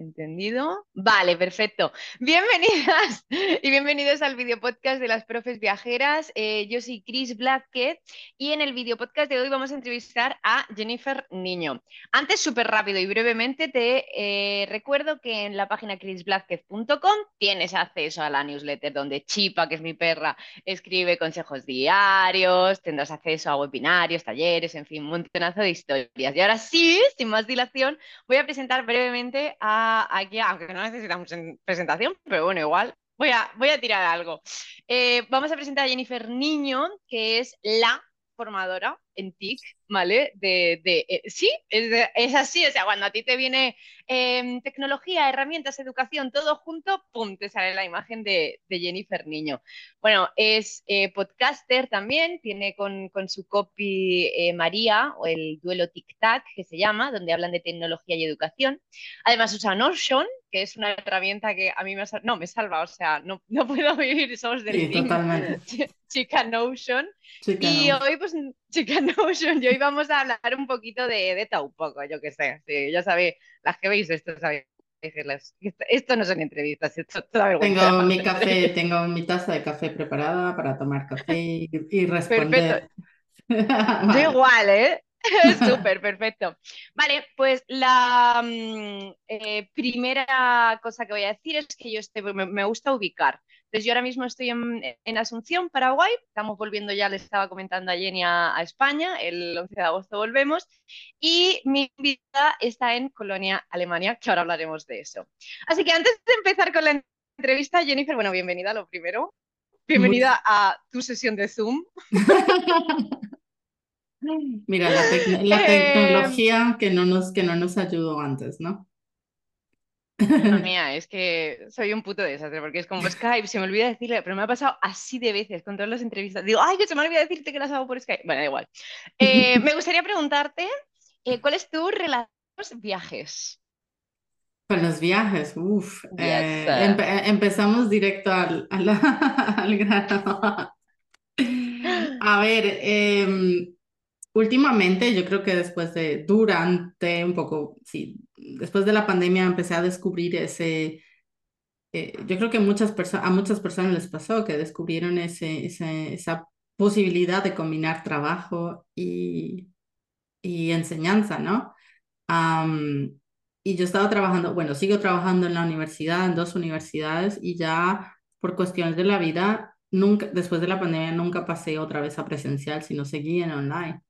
¿Entendido? Vale, perfecto. Bienvenidas y bienvenidos al video podcast de las profes viajeras. Eh, yo soy Chris Blázquez y en el video podcast de hoy vamos a entrevistar a Jennifer Niño. Antes, súper rápido y brevemente, te eh, recuerdo que en la página chrisblázquez.com tienes acceso a la newsletter donde Chipa, que es mi perra, escribe consejos diarios, tendrás acceso a webinarios, talleres, en fin, un montonazo de historias. Y ahora sí, sin más dilación, voy a presentar brevemente a aquí, aunque no necesitamos presentación, pero bueno, igual voy a, tirar algo. Eh, vamos a presentar a Jennifer Niño, que es la formadora en TIC, ¿vale? De, eh, sí, es, así, o sea, cuando a ti te viene em, tecnología, herramientas, educación, todo junto, ¡pum!, te sale la imagen de, Jennifer Niño. Bueno, es eh, podcaster también, tiene con, su copy eh, María, o el duelo tic-tac, que se llama, donde hablan de tecnología y educación. Además usa Notion, que es una herramienta que a mí me, no, me salva, o sea, no, no puedo vivir solos del sí, totalmente. Chica Notion. y hoy, pues, Chica Notion, y hoy vamos a hablar un poquito de, de poco, yo qué sé. Sí, ya sabéis, las que veis esto sabéis esto no son entrevistas, esto Tengo mi café, tengo mi taza de café preparada para tomar café y, responder. Yo igual, ¿eh? Súper, perfecto. Vale, pues la mm, eh, primera cosa que voy a decir es que yo este, me, gusta ubicar. Entonces yo ahora mismo estoy en, Asunción, Paraguay, estamos volviendo ya, les estaba comentando a Jenny a, España, el 11 de agosto volvemos, y mi vida está en Colonia, Alemania, que ahora hablaremos de eso. Así que antes de empezar con la entrevista, Jennifer, bueno, bienvenida lo primero, bienvenida a tu sesión de Zoom. Mira, la, la eh, tecnología que no, nos, que no nos ayudó antes, ¿no? mía, es que soy un puto desastre, porque es como Skype, se me olvida decirle, pero me ha pasado así de veces con todas las entrevistas. Digo, ay, que se me olvida decirte que las hago por Skype. Bueno, da igual. Eh, me gustaría preguntarte, eh, ¿cuál es tu relación con los viajes? Con los viajes, uff. Eh, empezamos directo al, al, grano. A ver, em, últimamente yo creo que después de, durante un poco, sí, después de la pandemia empecé a descubrir ese, eh, yo creo que muchas a muchas personas les pasó que descubrieron ese, esa posibilidad de combinar trabajo y, y enseñanza, ¿no? y yo estaba trabajando, bueno, sigo trabajando en la universidad, en dos universidades, y ya por cuestiones de la vida, nunca, después de la pandemia, nunca pasé otra vez a presencial, sino seguí en online.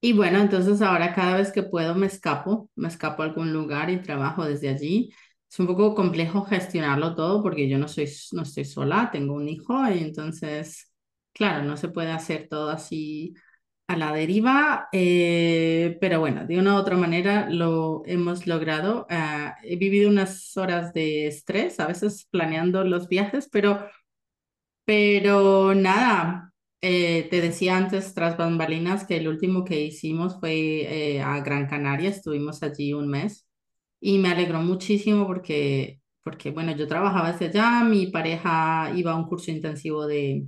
Y bueno, entonces ahora cada vez que puedo me escapo, me escapo a algún lugar y trabajo desde allí. Es un poco complejo gestionarlo todo porque yo no soy, no estoy sola, tengo un hijo y entonces, claro, no se puede hacer todo así a la deriva, eh, pero bueno, de una u otra manera lo hemos logrado. Ah, he vivido unas horas de estrés, a veces planeando los viajes, pero, pero nada, eh, te decía antes, tras bambalinas, que el último que hicimos fue eh, a Gran Canaria, estuvimos allí un mes y me alegró muchísimo porque, porque, bueno, yo trabajaba desde allá, mi pareja iba a un curso intensivo de,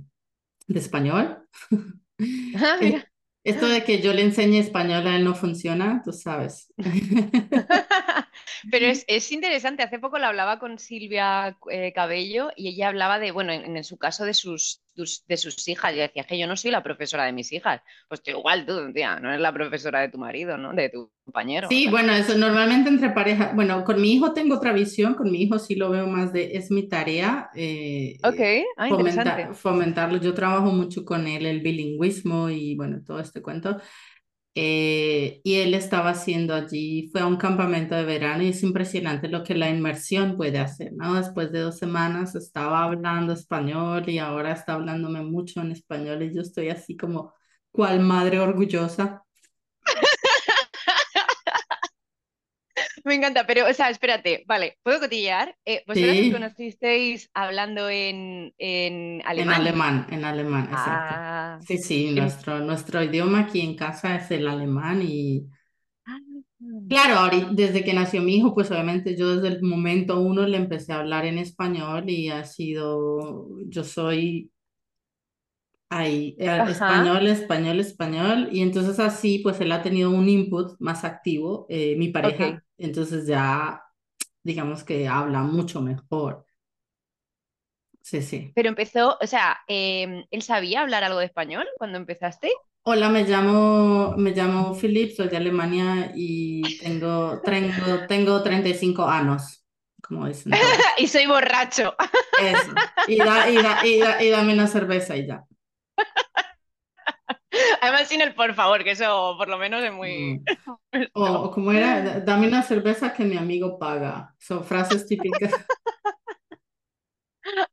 de español. Ah, Esto de que yo le enseñe español a él no funciona, tú sabes. Pero es, es, interesante, hace poco lo hablaba con Silvia eh, Cabello y ella hablaba de, bueno, en, su caso de sus, de sus hijas. Y decía que yo no soy la profesora de mis hijas. Pues igual tú, tía, no eres la profesora de tu marido, ¿no? De tu compañero. Sí, bueno, eso normalmente entre parejas. Bueno, con mi hijo tengo otra visión, con mi hijo sí lo veo más de, es mi tarea. Eh, ok, ah, fomentarlo. Yo trabajo mucho con él, el bilingüismo y bueno, todo este cuento. Eh, y él estaba haciendo allí, fue a un campamento de verano y es impresionante lo que la inmersión puede hacer, ¿no? Después de dos semanas estaba hablando español y ahora está hablándome mucho en español y yo estoy así como cual madre orgullosa Me encanta, pero, o sea, espérate, vale, ¿puedo cotillear? Eh, ¿Vosotros sí. conocisteis hablando en, en alemán? En alemán, en alemán, exacto. Ah, sí, sí, nuestro, nuestro idioma aquí en casa es el alemán y... Ah. Claro, desde que nació mi hijo, pues obviamente yo desde el momento uno le empecé a hablar en español y ha sido, yo soy ahí, eh, español, español, español, y entonces así pues él ha tenido un input más activo, eh, mi pareja, entonces ya digamos que habla mucho mejor. Sí, sí. Pero empezó, o sea, em, ¿él sabía hablar algo de español cuando empezaste? Hola, me llamo, me llamo Philip, soy de Alemania y tengo, tengo, tengo 35 años, como dicen. y soy borracho. Eso. Y, y, dame una cerveza y ya. Además, sin el por favor, que eso por lo menos es muy. Mm. O, como era, dame una cerveza que mi amigo paga. Son frases típicas.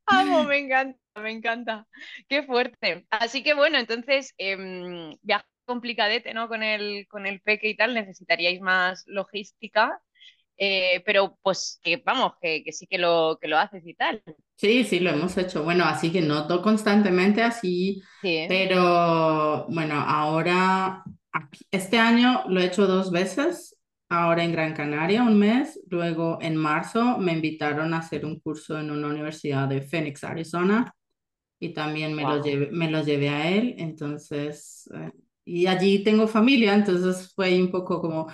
Amo, me encanta, me encanta. Qué fuerte. Así que bueno, entonces, eh, viaje complicadete, ¿no? Con el, con el peque y tal, necesitaríais más logística. Eh, pero pues que vamos, que, que, sí que lo, que lo haces y tal. Sí, sí, lo hemos hecho. Bueno, así que no todo constantemente así, pero bueno, ahora, este año lo he hecho dos veces, ahora en Gran Canaria un mes, luego en marzo me invitaron a hacer un curso en una universidad de Phoenix, Arizona, y también me, lo, llevé, me lo llevé a él, entonces... Eh, y allí tengo familia, entonces fue un poco como,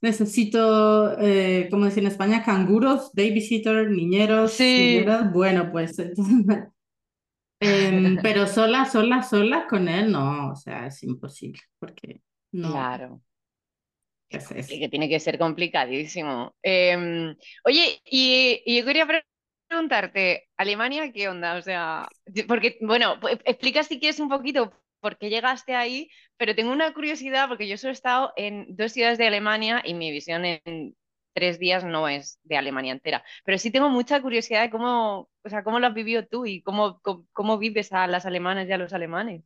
necesito, eh, como decir en España, canguros, babysitter, niñeros, sí. bueno, pues, em, pero sola, sola, sola con él, no, o sea, es imposible, porque no. Claro. Es, Que tiene que ser complicadísimo. Em, oye, y, y yo quería preguntarte, Alemania, ¿qué onda? O sea, porque, bueno, pues, explica si quieres un poquito por qué llegaste ahí, pero tengo una curiosidad porque yo solo he estado en dos ciudades de Alemania y mi visión en tres días no es de Alemania entera, pero sí tengo mucha curiosidad de cómo, o sea, cómo lo has vivido tú y cómo, cómo, vives a las alemanas y a los alemanes.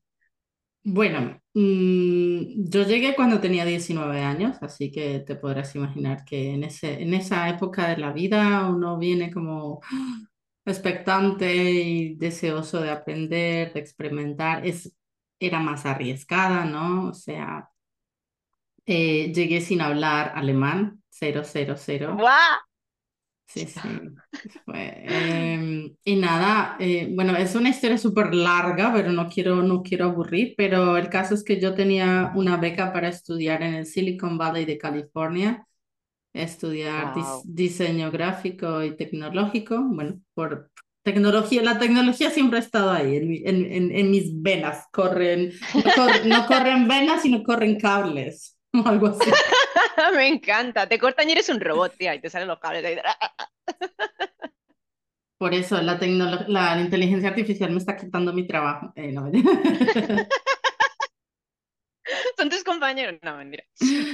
Bueno, mm, yo llegué cuando tenía 19 años, así que te podrás imaginar que en, ese, en esa época de la vida uno viene como expectante y deseoso de aprender, de experimentar. Es era más arriesgada, ¿no? O sea, eh, llegué sin hablar alemán, cero, cero, cero. Sí, sí. Em, y nada, eh, bueno, es una historia súper larga, pero no quiero, no quiero aburrir, pero el caso es que yo tenía una beca para estudiar en el Silicon Valley de California, estudiar diseño gráfico y tecnológico, bueno, por Tecnología, la tecnología siempre ha estado ahí, en, en, en, mis venas, corren, no, corren venas, sino corren cables, o algo así. Me encanta, te cortan y eres un robot, tía, y te salen los cables. Por eso la, la, inteligencia artificial me está quitando mi trabajo. Eh, Son tus compañeros, no, mentira.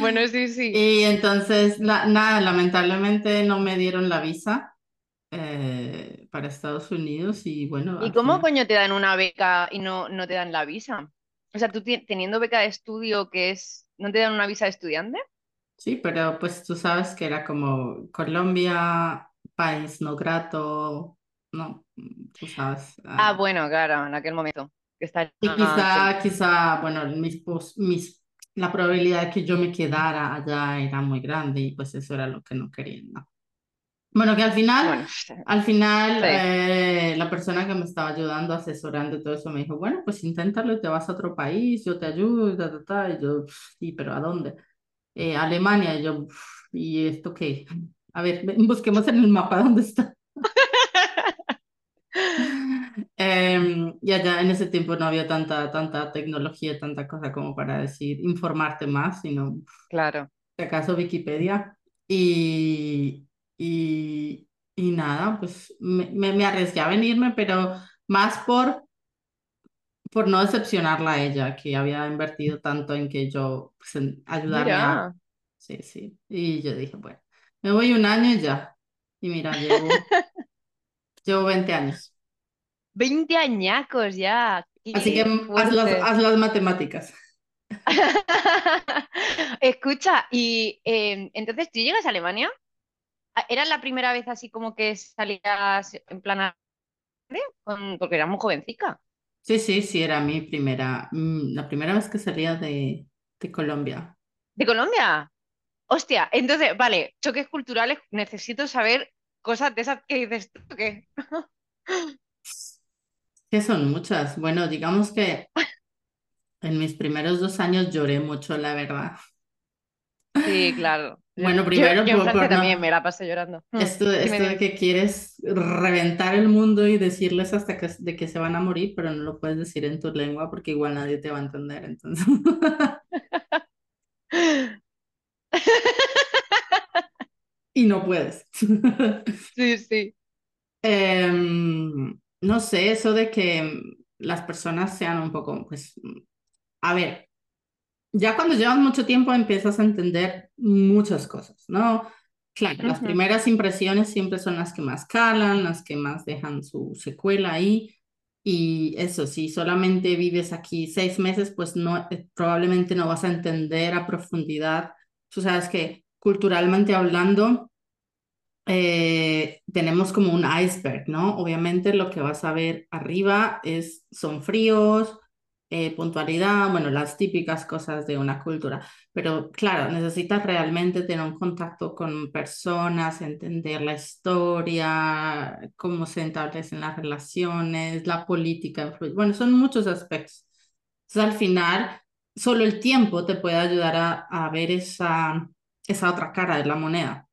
Bueno, sí, sí. Y entonces, nada, lamentablemente no me dieron la visa eh, para Estados Unidos y bueno. ¿Y cómo coño te dan una beca y no, no te dan la visa? O sea, tú teniendo beca de estudio que es, ¿no te dan una visa de estudiante? Sí, pero pues tú sabes que era como Colombia, país no grato, no, tú sabes. Ah, ah bueno, claro, en aquel momento. Que está... Y quizá, quizá, bueno, mis, mis, la probabilidad de que yo me quedara allá era muy grande y pues eso era lo que no querían, ¿no? Bueno, que al final, al final eh, la persona que me estaba ayudando, asesorando y todo eso, me dijo, bueno, pues inténtalo y te vas a otro país, yo te ayudo, y, ta, ta, y yo, sí, pero ¿a dónde? Eh, Alemania, y yo, ¿y esto qué? A ver, busquemos en el mapa dónde está. eh, y allá en ese tiempo no había tanta, tanta tecnología, tanta cosa como para decir, informarte más, sino, claro. si acaso Wikipedia. Y, y, y nada, pues me, me, arriesgué a venirme, pero más por, por no decepcionarla a ella, que había invertido tanto en que yo, pues, en ayudarme a... Sí, sí. Y yo dije, bueno, me voy un año y ya. Y mira, llevo, llevo 20 años. 20 añacos ya. Así que haz las, haz las, matemáticas. Escucha, y eh, entonces tú llegas a Alemania ¿Era la primera vez así como que salías en plan porque era muy jovencica? Sí, sí, sí, era mi primera, mm, la primera vez que salía de, de Colombia. ¿De Colombia? Hostia, entonces, vale, choques culturales, necesito saber cosas de esas que dices tú, ¿qué? Que son muchas. Bueno, digamos que en mis primeros dos años lloré mucho, la verdad. Sí, claro. Bueno, primero yo, en también me la pasé llorando. Hmm, esto, esto de que quieres reventar el mundo y decirles hasta que, de que se van a morir, pero no lo puedes decir en tu lengua porque igual nadie te va a entender, entonces. y no puedes. sí, sí. Em, no sé, eso de que las personas sean un poco, pues, a ver, ya cuando llevas mucho tiempo empiezas a entender muchas cosas, ¿no? Claro, las primeras impresiones siempre son las que más calan, las que más dejan su secuela ahí. Y eso, si solamente vives aquí seis meses, pues no, eh, probablemente no vas a entender a profundidad. Tú sabes que culturalmente hablando, eh, tenemos como un iceberg, ¿no? Obviamente lo que vas a ver arriba es, son fríos, eh, puntualidad, bueno, las típicas cosas de una cultura. Pero claro, necesitas realmente tener un contacto con personas, entender la historia, cómo se establecen las relaciones, la política, bueno, son muchos aspectos. Entonces, al final, solo el tiempo te puede ayudar a, a ver esa, esa otra cara de la moneda.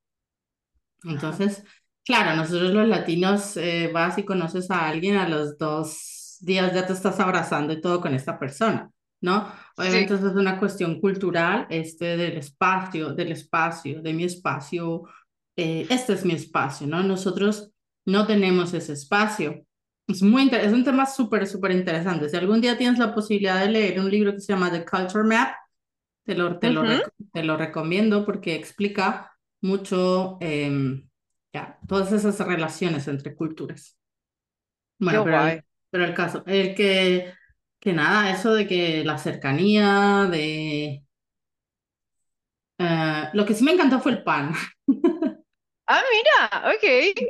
Entonces, claro, nosotros los latinos eh, vas y conoces a alguien a los dos días ya te estás abrazando y todo con esta persona, ¿no? Obviamente eso es una cuestión cultural, este del espacio, del espacio, de mi espacio, eh, este es mi espacio, ¿no? Nosotros no tenemos ese espacio. Es, muy es un tema súper, súper interesante. Si algún día tienes la posibilidad de leer un libro que se llama The Culture Map, te lo, te lo, te lo recomiendo porque explica mucho em, ya, todas esas relaciones entre culturas. Bueno, pero pero el caso, el que, que nada, eso de que la cercanía, de... Eh, lo que sí me encantó fue el pan. Ah, mira, ok,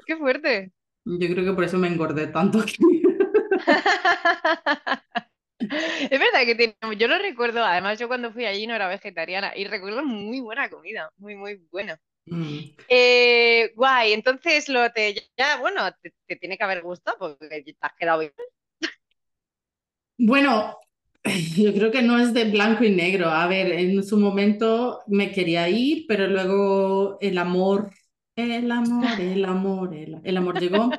qué fuerte. Yo creo que por eso me engordé tanto aquí. Es verdad que tiene, yo lo recuerdo, además yo cuando fui allí no era vegetariana y recuerdo muy buena comida, muy, muy buena. Mm. Eh, guay, entonces lo te ya, bueno, te, tiene que haber gustado porque te has quedado bien. Bueno, yo creo que no es de blanco y negro. A ver, en su momento me quería ir, pero luego el amor, el amor, el amor, el, amor llegó.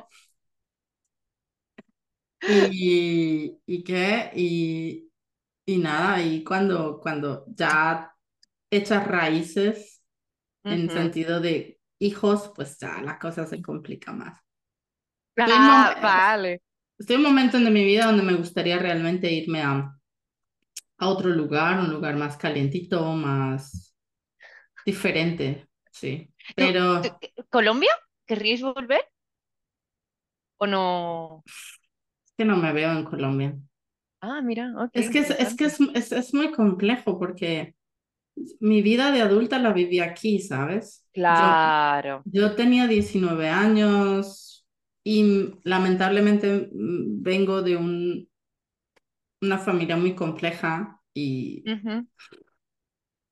Y, y qué, y, y nada, y cuando, cuando ya echas raíces en sentido de hijos, pues ya la cosa se complica más. Ah, vale. Estoy en un momento de mi vida donde me gustaría realmente irme a, a otro lugar, un lugar más calientito, más diferente, sí. Pero... ¿Colombia? ¿Querríais volver? ¿O no? Es que no me veo en Colombia. Ah, mira, ok. Es que, es, que es, es muy complejo porque mi vida de adulta la viví aquí, ¿sabes? Claro. Yo, tenía 19 años y lamentablemente mm, vengo de un, una familia muy compleja y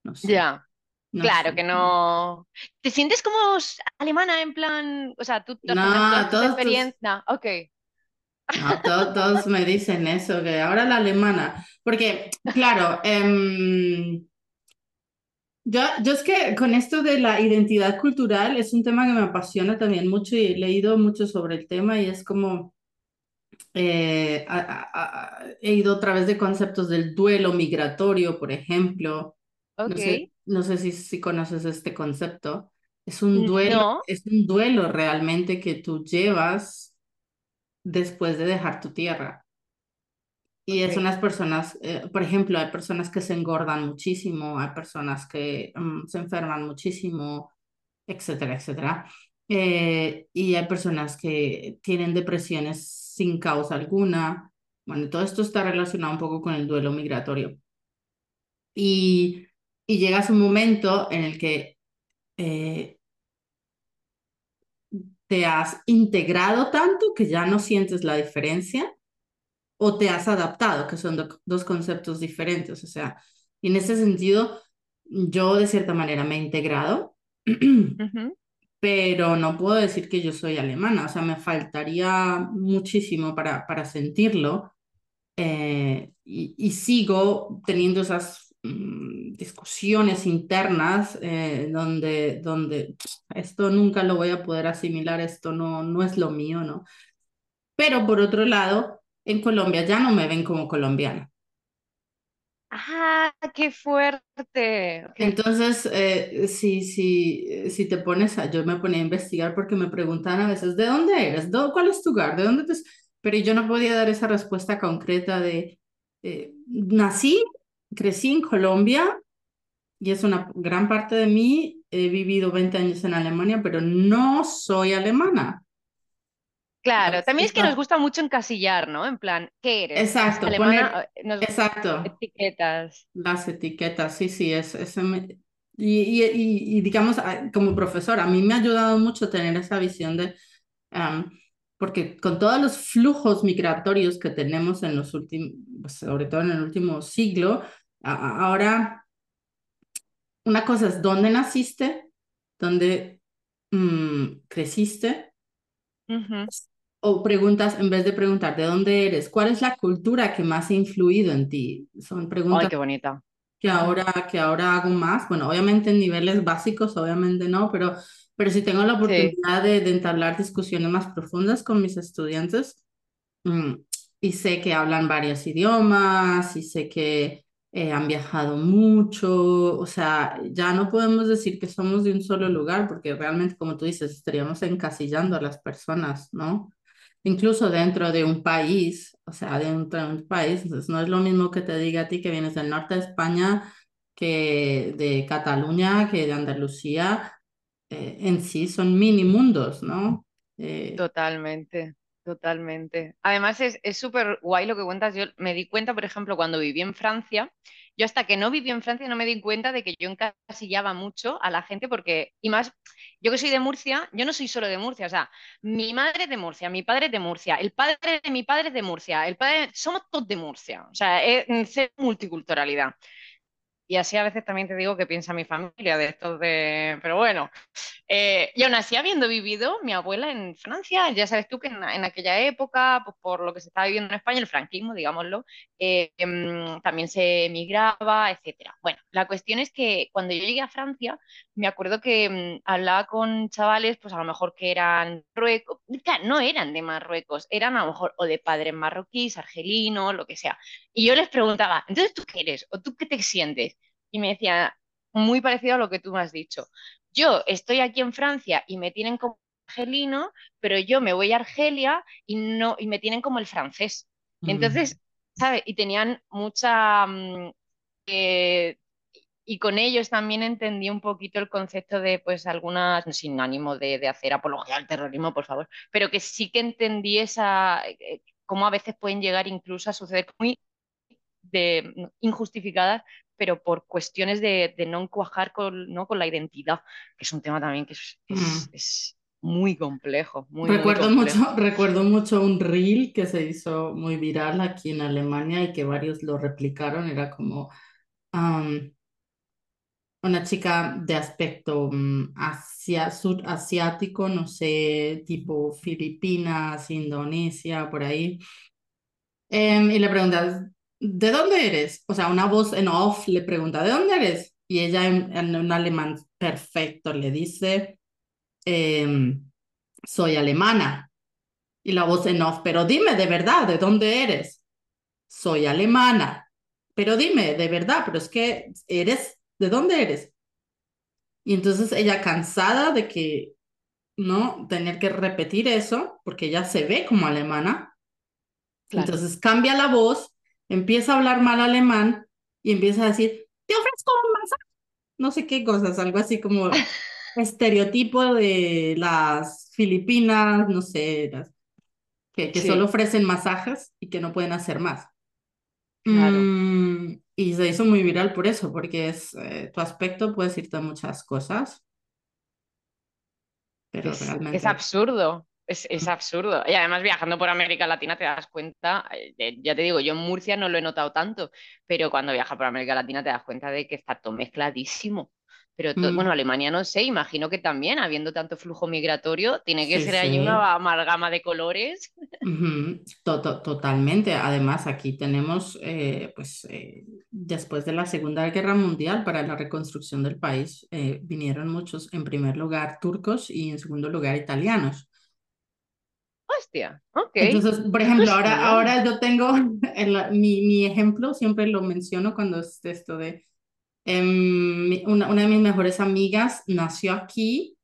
no sé. Ya. claro que no. ¿Te sientes como alemana en plan, o sea, tú no, toda experiencia? ok. No, todos, me dicen eso, que ahora la alemana, porque claro, eh, yo, yo es que con esto de la identidad cultural es un tema que me apasiona también mucho y he leído mucho sobre el tema y es como eh, he ido a través de conceptos del duelo migratorio, por ejemplo. No sé, no sé si, si conoces este concepto. Es un duelo, es un duelo realmente que tú llevas después de dejar tu tierra. Y es unas personas, eh, por ejemplo, hay personas que se engordan muchísimo, hay personas que mm, se enferman muchísimo, etcétera, etcétera. Eh, y hay personas que tienen depresiones sin causa alguna. Bueno, todo esto está relacionado un poco con el duelo migratorio. Y, y llegas a un momento en el que eh, te has integrado tanto que ya no sientes la diferencia o te has adaptado, que son dos conceptos diferentes. O sea, en ese sentido, yo de cierta manera me he integrado, pero no puedo decir que yo soy alemana. O sea, me faltaría muchísimo para, para sentirlo. Eh, y, sigo teniendo esas mm, discusiones internas eh, donde, donde esto nunca lo voy a poder asimilar, esto no, no es lo mío, ¿no? Pero por otro lado, en Colombia ya no me ven como colombiana. ¡Ah, qué fuerte! Entonces, eh, si, si, si te pones a, yo me ponía a investigar porque me preguntan a veces, ¿de dónde eres? ¿Cuál es tu hogar? ¿De dónde te...? Pero yo no podía dar esa respuesta concreta de, eh, nací, crecí en Colombia y es una gran parte de mí. He vivido 20 años en Alemania, pero no soy alemana. Claro, también es que nos gusta mucho encasillar, ¿no? En plan, ¿qué eres? Exacto, Alemana, eh, exacto. Etiquetas. Las etiquetas, sí, sí, es, y, y, digamos, ah, como profesor, a mí me ha ayudado mucho tener esa visión de, porque con todos los flujos migratorios que tenemos en los últimos, pues, sobre todo en el último siglo, ahora, una cosa es dónde naciste, dónde mm, creciste, o preguntas, en vez de preguntar de dónde eres, ¿cuál es la cultura que más ha influido en ti? Son preguntas Ay, qué bonita. que ahora, que ahora hago más. Bueno, obviamente en niveles básicos, obviamente no, pero, pero si tengo la oportunidad de, de, entablar discusiones más profundas con mis estudiantes mm, y sé que hablan varios idiomas y sé que eh, han viajado mucho, o sea, ya no podemos decir que somos de un solo lugar porque realmente, como tú dices, estaríamos encasillando a las personas, ¿no? Incluso dentro de un país, o sea, dentro de un país, entonces no es lo mismo que te diga a ti que vienes del norte de España que de Cataluña, que de Andalucía, eh, en sí son mini mundos, ¿no? Eh, Totalmente. Totalmente. Además es súper guay lo que cuentas. Yo me di cuenta, por ejemplo, cuando viví en Francia, yo hasta que no viví en Francia no me di cuenta de que yo encasillaba mucho a la gente porque, y más, yo que soy de Murcia, yo no soy solo de Murcia, o sea, mi madre es de Murcia, mi padre es de Murcia, el padre de mi padre es de Murcia, el padre, somos todos de Murcia, o sea, es multiculturalidad. Y así a veces también te digo que piensa mi familia de estos de... Pero bueno, eh, y aún así habiendo vivido mi abuela en Francia, ya sabes tú que en, aquella época, pues por lo que se estaba viviendo en España, el franquismo, digámoslo, eh, em, también se emigraba, etcétera. Bueno, la cuestión es que cuando yo llegué a Francia, me acuerdo que em, hablaba con chavales, pues a lo mejor que eran Marruecos, no eran de Marruecos, eran a lo mejor o de padres marroquíes, argelinos, lo que sea. Y yo les preguntaba, entonces tú qué eres o tú qué te sientes? y me decía, muy parecido a lo que tú me has dicho. Yo estoy aquí en Francia y me tienen como argelino, pero yo me voy a Argelia y, no, y me tienen como el francés. Mm. Entonces, ¿sabes? Y tenían mucha... Mm, eh, y con ellos también entendí un poquito el concepto de, pues, algunas, sin ánimo de, de hacer apología al terrorismo, por favor, pero que sí que entendí esa, eh, cómo a veces pueden llegar incluso a suceder muy de, injustificadas, pero por cuestiones de, no cuajar con, ¿no? con la identidad, que es un tema también que es, es, mm. muy complejo. Muy, recuerdo, Mucho, recuerdo mucho un reel que se hizo muy viral aquí en Alemania y que varios lo replicaron, era como... una chica de aspecto um, asia, sudasiático, no sé, tipo Filipinas, Indonesia, por ahí. Em, y le preguntas, ¿de dónde eres? O sea, una voz en off le pregunta, ¿de dónde eres? Y ella en, un alemán perfecto le dice, em, soy alemana. Y la voz en off, pero dime de verdad, ¿de dónde eres? Soy alemana. Pero dime, de verdad, pero es que eres, ¿de dónde eres? Y entonces ella cansada de que, ¿no? Tener que repetir eso, porque ella se ve como alemana. Entonces cambia la voz empieza a hablar mal alemán y empieza a decir, te ofrezco un masaje, no sé qué cosas, algo así como estereotipo de las Filipinas, no sé, que, que solo ofrecen masajes y que no pueden hacer más. Mm, y se hizo muy viral por eso, porque es eh, tu aspecto puede decirte muchas cosas. Pero realmente... es absurdo. Es, absurdo. Y además viajando por América Latina te das cuenta, eh, ya te digo, yo en Murcia no lo he notado tanto, pero cuando viajas por América Latina te das cuenta de que está todo mezcladísimo. Pero mm. bueno, Alemania no sé, imagino que también, habiendo tanto flujo migratorio, tiene que ser ahí una amalgama de colores. totalmente. Además, aquí tenemos, eh, pues, eh, después de la Segunda Guerra Mundial, para la reconstrucción del país, eh, vinieron muchos, en primer lugar, turcos y en segundo lugar, italianos. Hostia, ok. Entonces, por ejemplo, ahora, ahora yo tengo mi, mi, ejemplo, siempre lo menciono cuando es esto de em, una, una de mis mejores amigas nació aquí,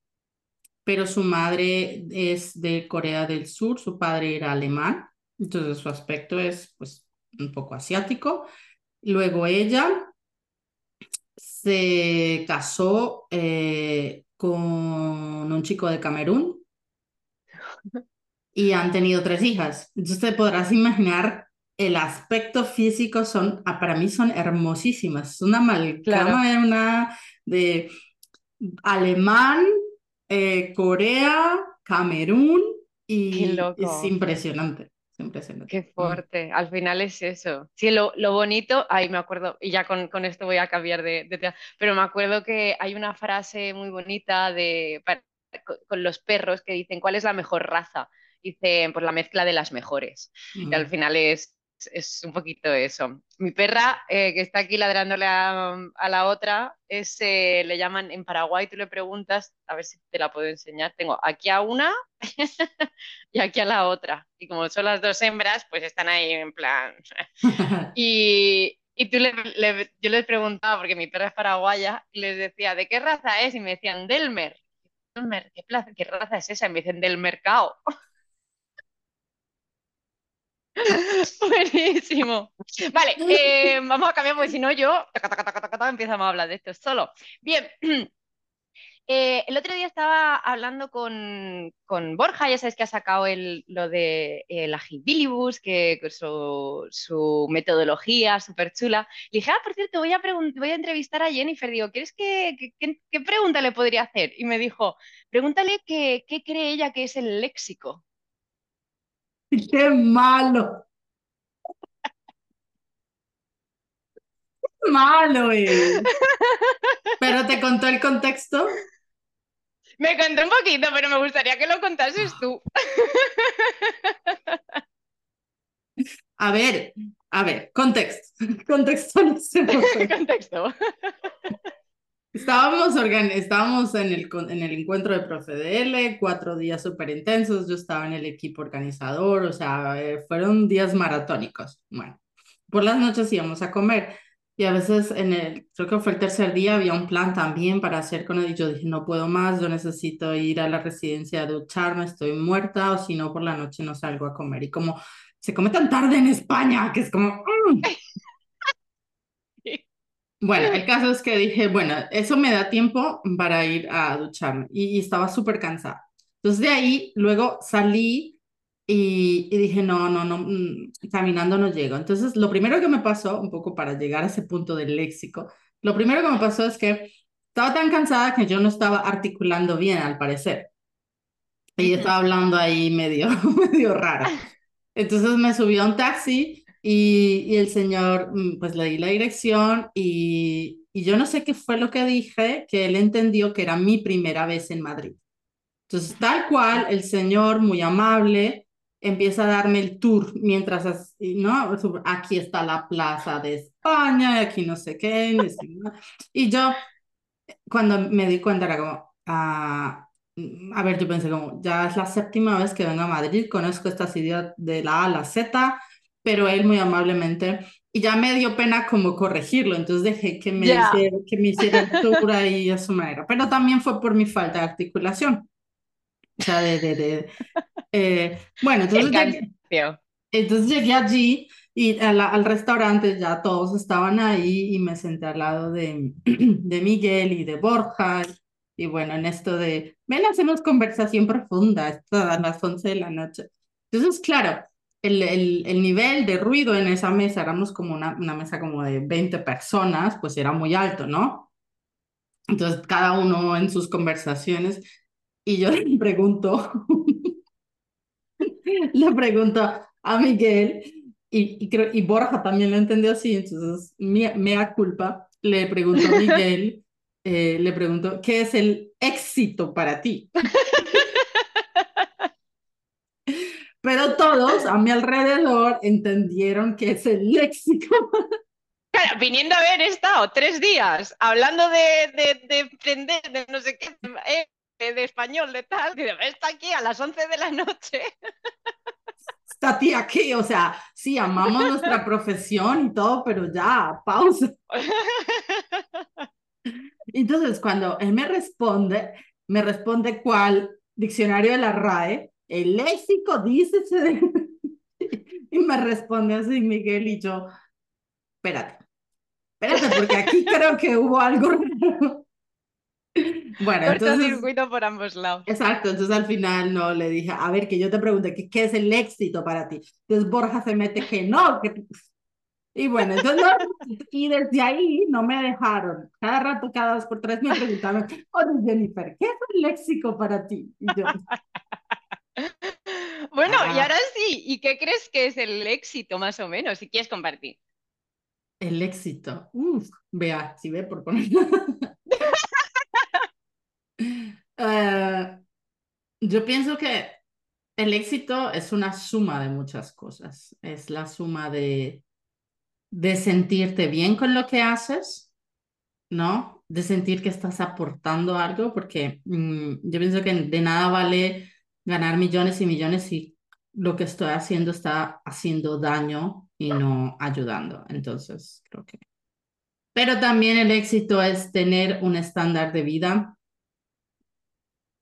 pero su madre es de Corea del Sur, su padre era alemán, entonces su aspecto es pues un poco asiático. Luego ella se casó eh, con un chico de Camerún y han tenido tres hijas. Entonces te podrás imaginar el aspecto físico son, ah, para mí son hermosísimas. Es una amalgama de, una, de alemán, eh, Corea, Camerún y es impresionante. Impresionante. Qué fuerte. Al final es eso. Sí, lo, lo bonito, ahí me acuerdo, y ya con, con esto voy a cambiar de, de, pero me acuerdo que hay una frase muy bonita de, con los perros que dicen, ¿cuál es la mejor raza? Dicen, pues la mezcla de las mejores. Y al final es, es un poquito eso. Mi perra, eh, que está aquí ladrándole a, la otra, es, eh, le llaman en Paraguay, tú le preguntas, a ver si te la puedo enseñar. Tengo aquí a una y aquí a la otra. Y como son las dos hembras, pues están ahí en plan. y, y tú le, yo les preguntaba, porque mi perra es paraguaya, y les decía, ¿de qué raza es? Y me decían, Delmer. Delmer, ¿qué, plaza, qué raza es esa? Y me dicen, del mercado. Buenísimo. Vale, eh, vamos a cambiar porque si no yo empezamos a hablar de esto solo. Bien. Eh, el otro día estaba hablando con, con, Borja, ya sabes que ha sacado el, lo de el Agilibus, que su, su metodología súper chula. Le dije, ah, por cierto, voy a, voy a entrevistar a Jennifer. Digo, ¿quieres que, qué pregunta le podría hacer? Y me dijo, pregúntale qué cree ella que es el léxico. ¡Qué malo! malo es. ¿Pero te contó el contexto? Me contó un poquito, pero me gustaría que lo contases tú. A ver, a ver, contexto. Contexto, no sé Contexto. Estábamos, estábamos en, el, en el encuentro de ProfeDL, cuatro días súper intensos, yo estaba en el equipo organizador, o sea, fueron días maratónicos. Bueno, por las noches íbamos a comer y a veces en el, creo que fue el tercer día, había un plan también para hacer con él y yo dije, no puedo más, yo necesito ir a la residencia a ducharme, estoy muerta o si no, por la noche no salgo a comer. Y como se come tan tarde en España, que es como... Mm". Bueno, el caso es que dije, bueno, eso me da tiempo para ir a ducharme y, estaba súper cansada. Entonces de ahí luego salí y, dije, no, no, no, mm, caminando no llego. Entonces lo primero que me pasó, un poco para llegar a ese punto del léxico, lo primero que me pasó es que estaba tan cansada que yo no estaba articulando bien, al parecer. Y estaba hablando ahí medio, medio rara. Entonces me subí a un taxi y, el señor, mm, pues le di la dirección y, y, yo no sé qué fue lo que dije, que él entendió que era mi primera vez en Madrid. Entonces, tal cual, el señor, muy amable, empieza a darme el tour mientras, ¿no? Aquí está la plaza de España, aquí no sé qué. Y yo, cuando me di cuenta, era como, ah, a ver, yo pensé como, ya es la séptima vez que vengo a Madrid, conozco estas ideas de la A a la Z, pero él muy amablemente, y ya me dio pena como corregirlo, entonces dejé que me, hiciera, que me hiciera altura y a su manera, pero también fue por mi falta de articulación. O sea, de... de, de eh, bueno, entonces llegué, entonces llegué allí y al restaurante ya todos estaban ahí y me senté al lado de, de Miguel y de Borja. Y bueno, en esto de, ven, hacemos conversación profunda, a las 11 de la noche. Entonces, claro, el, el, el, nivel de ruido en esa mesa, éramos como una, una mesa como de 20 personas, pues era muy alto, ¿no? Entonces, cada uno en sus conversaciones, y yo le pregunto, le pregunto a Miguel, y, y, creo, y Borja también lo entendió así, entonces, me da culpa, le pregunto a Miguel, eh, le pregunto, ¿qué es el éxito para ti? Pero todos a mi alrededor entendieron que es el léxico. Claro, viniendo a ver, he estado tres días hablando de, de, de emprender, de no sé qué, eh, de, español, de tal, está aquí a las 11 de la noche. Está tía aquí, o sea, sí, amamos nuestra profesión y todo, pero ya, pausa. Entonces, cuando él me responde, me responde cuál diccionario de la RAE, el léxico dice, y me responde así Miguel y yo, espérate, espérate, porque aquí creo que hubo algo Bueno, entonces. circuito por ambos lados. Exacto, entonces al final no le dije, a ver, que yo te pregunte, ¿qué, qué es el éxito para ti? Entonces Borja se mete que no, que y bueno, entonces, y desde ahí no me dejaron. Cada rato, cada dos por tres me preguntaban, oye Jennifer, ¿qué es el léxico para ti? Y yo, bueno, y ahora sí, ¿y qué crees que es el éxito más o menos? Si quieres compartir. El éxito. Uf, vea, si ve por poner. uh, yo pienso que el éxito es una suma de muchas cosas. Es la suma de de sentirte bien con lo que haces, ¿no? De sentir que estás aportando algo, porque mm, yo pienso que de nada vale ganar millones y millones si lo que estoy haciendo está haciendo daño y no ayudando. Entonces, creo que... Pero también el éxito es tener un estándar de vida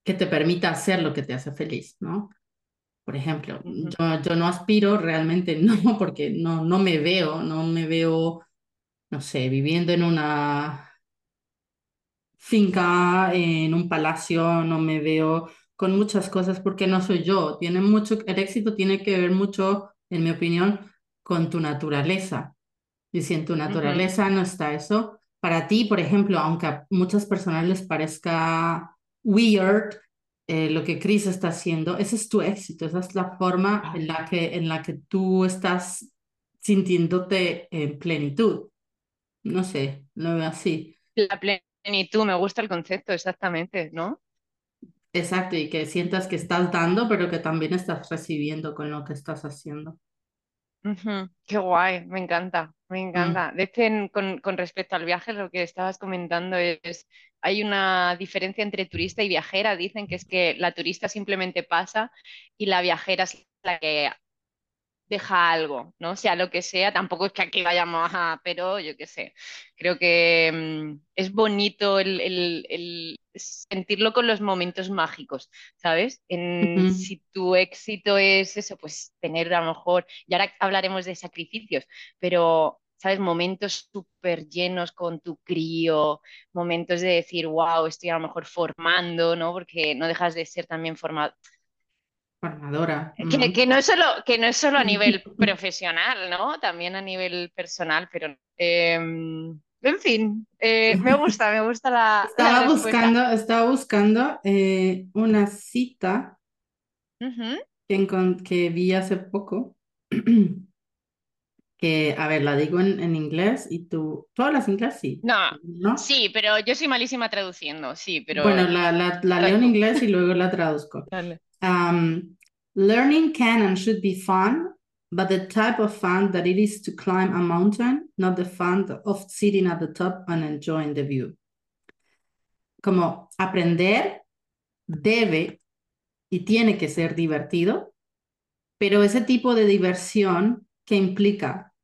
que te permita hacer lo que te hace feliz, ¿no? Por ejemplo, yo, yo no aspiro realmente, no, porque no, no me veo, no me veo, no sé, viviendo en una finca, en un palacio, no me veo con muchas cosas porque no soy yo. Tiene mucho, el éxito tiene que ver mucho, en mi opinión, con tu naturaleza. Y si en tu naturaleza no está eso, para ti, por ejemplo, aunque a muchas personas les parezca weird, eh, lo que Chris está haciendo, ese es tu éxito, esa es la forma en la que, en la que tú estás sintiéndote en plenitud. No sé, lo veo así. La plenitud, me gusta el concepto, exactamente, ¿no? Exacto, y que sientas que estás dando, pero que también estás recibiendo con lo que estás haciendo. Qué guay, me encanta, me mm. encanta. De hecho, con, con, respecto al viaje, lo que estabas comentando es, hay una diferencia entre turista y viajera. Dicen que es que la turista simplemente pasa y la viajera es la que deja algo, ¿no? Sea lo que sea, tampoco es que aquí vayamos a, pero yo qué sé, creo que mm, es bonito el, sentirlo con los momentos mágicos, ¿sabes? En, Si tu éxito es eso, pues tener a lo mejor, y ahora hablaremos de sacrificios, pero ¿sabes? Momentos súper llenos con tu crío, momentos de decir, wow, estoy a lo mejor formando, ¿no? Porque no dejas de ser también formado formadora. Que, no es solo, que no es solo a nivel profesional, ¿no? También a nivel personal, pero em, en fin, eh, me gusta, me gusta la. Estaba buscando, estaba buscando eh, una cita que, que, vi hace poco. que, a ver, la digo en, en inglés y tú, ¿tú hablas inglés? Sí. No, sí, pero yo soy malísima traduciendo, sí, pero... Bueno, la, la, la leo en inglés y luego la traduzco. Dale. Um, learning can and should be fun, but the type of fun that it is to climb a mountain, not the fun of sitting at the top and enjoying the view. Como aprender debe y tiene que ser divertido, pero ese tipo de diversión que implica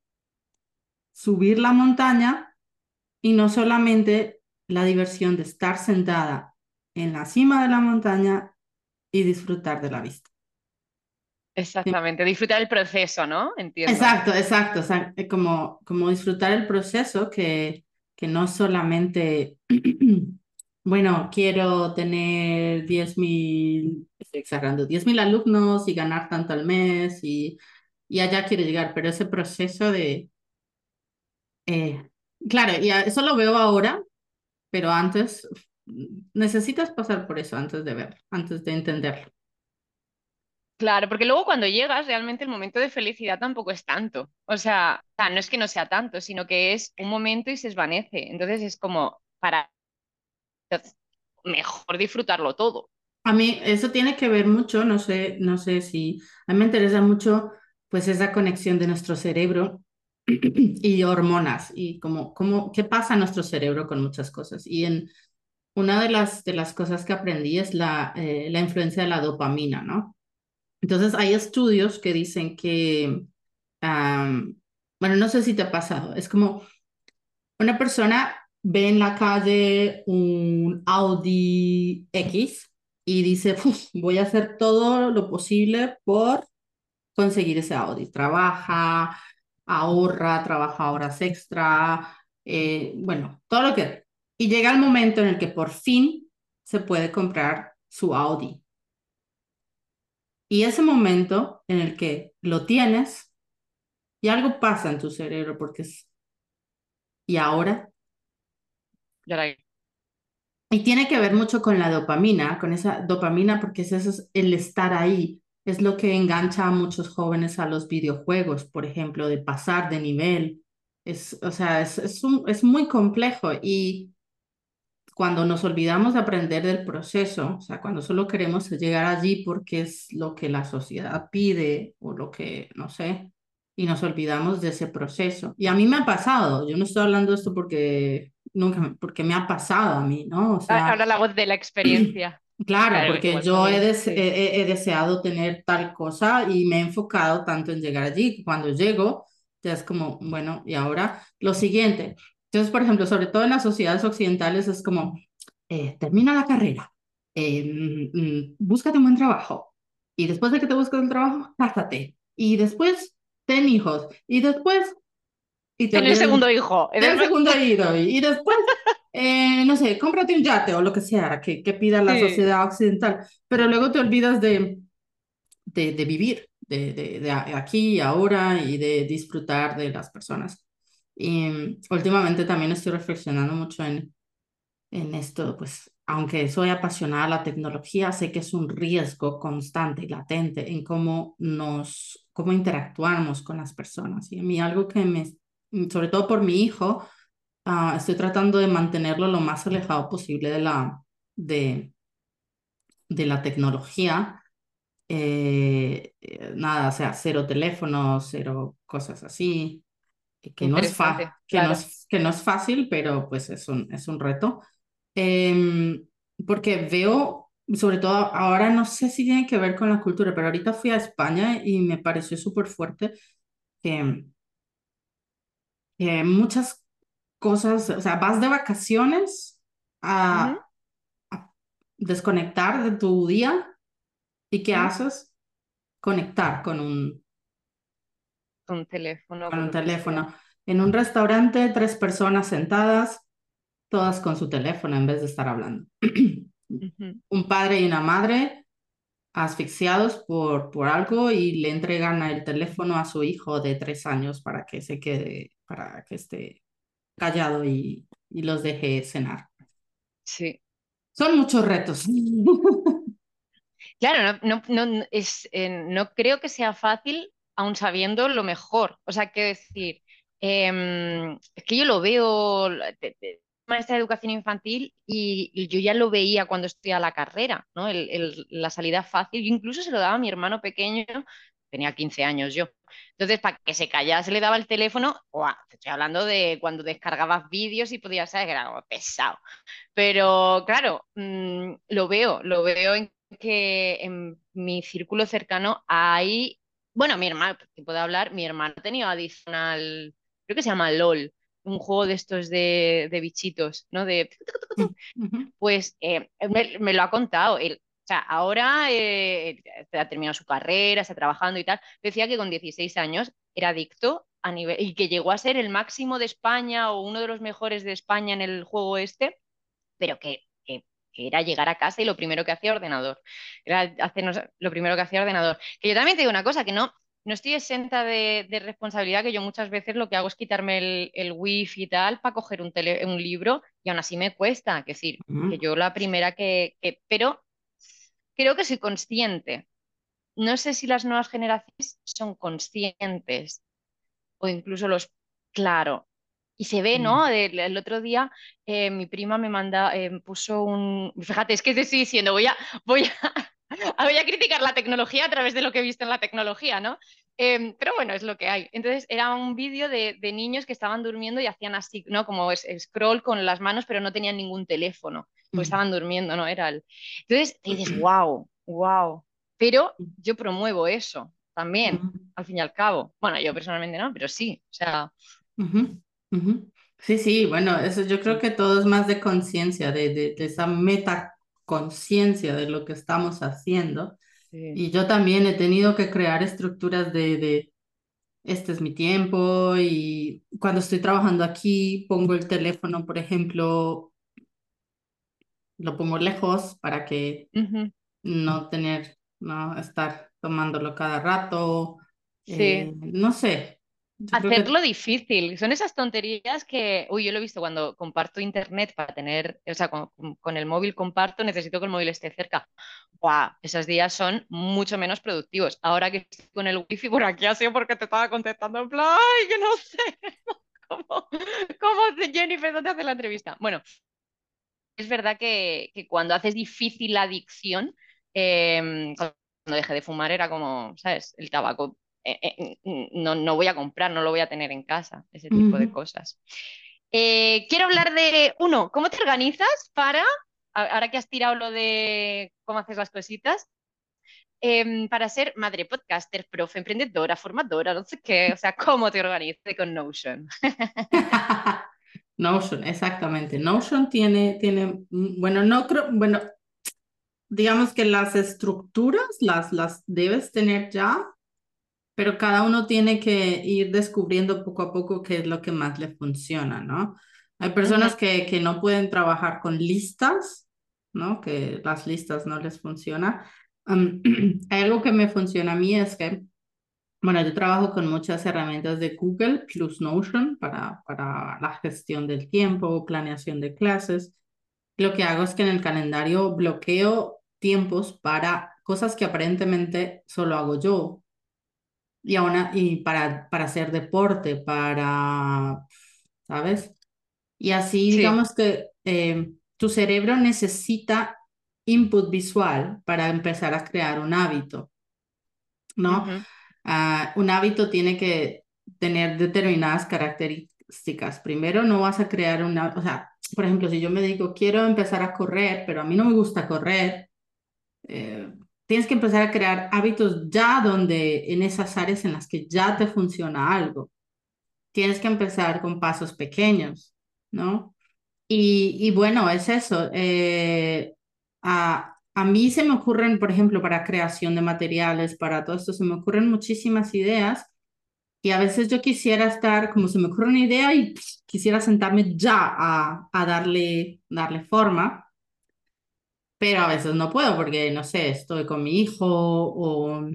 subir la montaña y no solamente la diversión de estar sentada en la cima de la montaña y disfrutar de la vista. Exactamente, disfrutar el proceso, ¿no? Entiendo. Exacto, exacto, o sea, como, como disfrutar el proceso que, que no solamente, bueno, quiero tener 10.000, estoy exagerando, 10.000 alumnos y ganar tanto al mes y, y allá quiero llegar, pero ese proceso de, eh, claro, y eso lo veo ahora, pero antes necesitas pasar por eso antes de ver, antes de entenderlo. Claro, porque luego cuando llegas, realmente el momento de felicidad tampoco es tanto. O sea, no es que no sea tanto, sino que es un momento y se desvanece. Entonces es como para mejor disfrutarlo todo. A mí eso tiene que ver mucho, no sé, no sé si a mí me interesa mucho pues esa conexión de nuestro cerebro y hormonas y como, como, qué pasa nuestro cerebro con muchas cosas. Y en una de las, de las cosas que aprendí es la, eh, la influencia de la dopamina, ¿no? Entonces hay estudios que dicen que, bueno, no sé si te ha pasado, es como una persona ve en la calle un Audi X y dice, voy a hacer todo lo posible por conseguir ese Audi. Trabaja, ahorra, trabaja horas extra, eh, bueno, todo lo que... Y llega el momento en el que por fin se puede comprar su Audi. Y ese momento en el que lo tienes y algo pasa en tu cerebro porque es... ¿Y ahora? Y tiene que ver mucho con la dopamina, con esa dopamina, porque es eso, el estar ahí, es lo que engancha a muchos jóvenes a los videojuegos, por ejemplo, de pasar de nivel. Es, o sea, es, es, es muy complejo y cuando nos olvidamos de aprender del proceso, o sea, cuando solo queremos llegar allí porque es lo que la sociedad pide o lo que, no sé, y nos olvidamos de ese proceso. Y a mí me ha pasado, yo no estoy hablando de esto porque nunca, porque me ha pasado a mí, ¿no? O sea, Ahora la voz de la experiencia. Claro, porque yo he, he, deseado tener tal cosa y me he enfocado tanto en llegar allí cuando llego ya es como, bueno, y ahora lo siguiente. Entonces, por ejemplo, sobre todo en las sociedades occidentales es como, eh, termina la carrera, eh, mm, mm, búscate un buen trabajo y después de que te busques un trabajo, cásate y después ten hijos y después y el segundo hijo. En el segundo hijo. Y después, eh, no sé, cómprate un yate o lo que sea que, que pida la sociedad occidental. Pero luego te olvidas de, de, de vivir, de, de, de, aquí y ahora y de disfrutar de las personas. Y últimamente también estoy reflexionando mucho en, en esto, pues aunque soy apasionada de la tecnología, sé que es un riesgo constante y latente en cómo nos, cómo interactuamos con las personas. Y a mí algo que me sobre todo por mi hijo, ah, estoy tratando de mantenerlo lo más alejado posible de la, de, de la tecnología. Eh, eh, nada, o sea, cero teléfonos, cero cosas así, que no, es que, no es, que no es fácil, pero pues es un, es un reto. Em, porque veo, sobre todo ahora no sé si tiene que ver con la cultura, pero ahorita fui a España y me pareció súper fuerte que eh, muchas cosas, o sea, vas de vacaciones a, desconectar de tu día y ¿qué haces? Conectar con un, un teléfono. Con un teléfono. En un restaurante, tres personas sentadas, todas con su teléfono en vez de estar hablando. Un padre y una madre asfixiados por, por algo y le entregan el teléfono a su hijo de tres años para que se quede, para que esté callado y, y los deje cenar. Sí. Son muchos retos. Claro, no, no, no, es, eh, no creo que sea fácil, aún sabiendo lo mejor. O sea, quiero decir, em, es que yo lo veo, maestra de educación infantil y, yo ya lo veía cuando estudiaba la carrera, ¿no? la salida fácil. Yo incluso se lo daba a mi hermano pequeño, tenía 15 años yo. Entonces, para que se callase, le daba el teléfono. Te estoy hablando de cuando descargabas vídeos y podías saber que era algo pesado. Pero claro, mm, lo veo, lo veo en que en mi círculo cercano hay. Bueno, mi hermano, que puedo hablar, mi hermano ha tenido adicional, creo que se llama LOL un juego de estos de, bichitos, ¿no? De... Pues eh, me, lo ha contado. Él, o sea, ahora eh, ha terminado su carrera, está trabajando y tal. Decía que con 16 años era adicto a nivel y que llegó a ser el máximo de España o uno de los mejores de España en el juego este, pero que, era llegar a casa y lo primero que hacía ordenador. Era hacernos lo primero que hacía ordenador. Que yo también te digo una cosa, que no, no estoy exenta de, responsabilidad, que yo muchas veces lo que hago es quitarme el, el wifi y tal para coger un, un libro y aún así me cuesta. Es decir, que yo la primera que, Pero creo que soy consciente. No sé si las nuevas generaciones son conscientes o incluso los... Claro. Y se ve, ¿no? El, otro día eh, mi prima me manda, eh, puso un... Fíjate, es que te estoy diciendo, voy a, voy a, voy a criticar la tecnología a través de lo que he visto en la tecnología, ¿no? Em, pero bueno, es lo que hay. Entonces era un vídeo de, de, niños que estaban durmiendo y hacían así, ¿no? Como es, scroll con las manos, pero no tenían ningún teléfono, porque estaban durmiendo, ¿no? Era el... Entonces te dices, wow, wow. Pero yo promuevo eso también, al fin y al cabo. Bueno, yo personalmente no, pero sí, o sea... Sí, sí, bueno, eso yo creo que todo es más de conciencia, de, de, de, esa metaconciencia de lo que estamos haciendo. Y yo también he tenido que crear estructuras de, de, este es mi tiempo y cuando estoy trabajando aquí pongo el teléfono, por ejemplo, lo pongo lejos para que no tener, no estar tomándolo cada rato. Sí. Eh, no sé, Hacerlo difícil. Son esas tonterías que, uy, yo lo he visto cuando comparto internet para tener, o sea, con, el móvil comparto, necesito que el móvil esté cerca. ¡Buah! Esos días son mucho menos productivos. Ahora que estoy con el wifi por aquí, ha sido porque te estaba contestando en plan, ¡ay, que no sé! ¿Cómo, cómo Jennifer, dónde hace la entrevista? Bueno, es verdad que, cuando haces difícil la adicción, em, cuando dejé de fumar era como, ¿sabes? El tabaco eh, eh, no, no, voy a comprar, no lo voy a tener en casa, ese tipo de cosas. Eh, quiero hablar de, uno, ¿cómo te organizas para, ahora que has tirado lo de cómo haces las cositas, em, para ser madre podcaster, profe, emprendedora, formadora, no sé qué, o sea, ¿cómo te organizas con Notion? Notion, exactamente. Notion tiene, tiene, mm, bueno, no creo, bueno, digamos que las estructuras las, las debes tener ya, pero cada uno tiene que ir descubriendo poco a poco qué es lo que más le funciona, ¿no? Hay personas que, que no pueden trabajar con listas, ¿no? Que las listas no les funcionan. hay algo que me funciona a mí es que, bueno, yo trabajo con muchas herramientas de Google plus Notion para, para la gestión del tiempo, planeación de clases. Lo que hago es que en el calendario bloqueo tiempos para cosas que aparentemente solo hago yo, y, y para, para hacer deporte, para, ¿sabes? Y así, digamos que eh, tu cerebro necesita input visual para empezar a crear un hábito, ¿no? Ah, un hábito tiene que tener determinadas características. Primero, no vas a crear una, o sea, por ejemplo, si yo me digo, quiero empezar a correr, pero a mí no me gusta correr, eh, tienes que empezar a crear hábitos ya donde en esas áreas en las que ya te funciona algo. Tienes que empezar con pasos pequeños, ¿no? Y, y bueno, es eso. Eh, a, a mí se me ocurren, por ejemplo, para creación de materiales, para todo esto, se me ocurren muchísimas ideas y a veces yo quisiera estar, como se me ocurre una idea y quisiera sentarme ya a, a darle, darle forma pero a veces no puedo porque, no sé, estoy con mi hijo o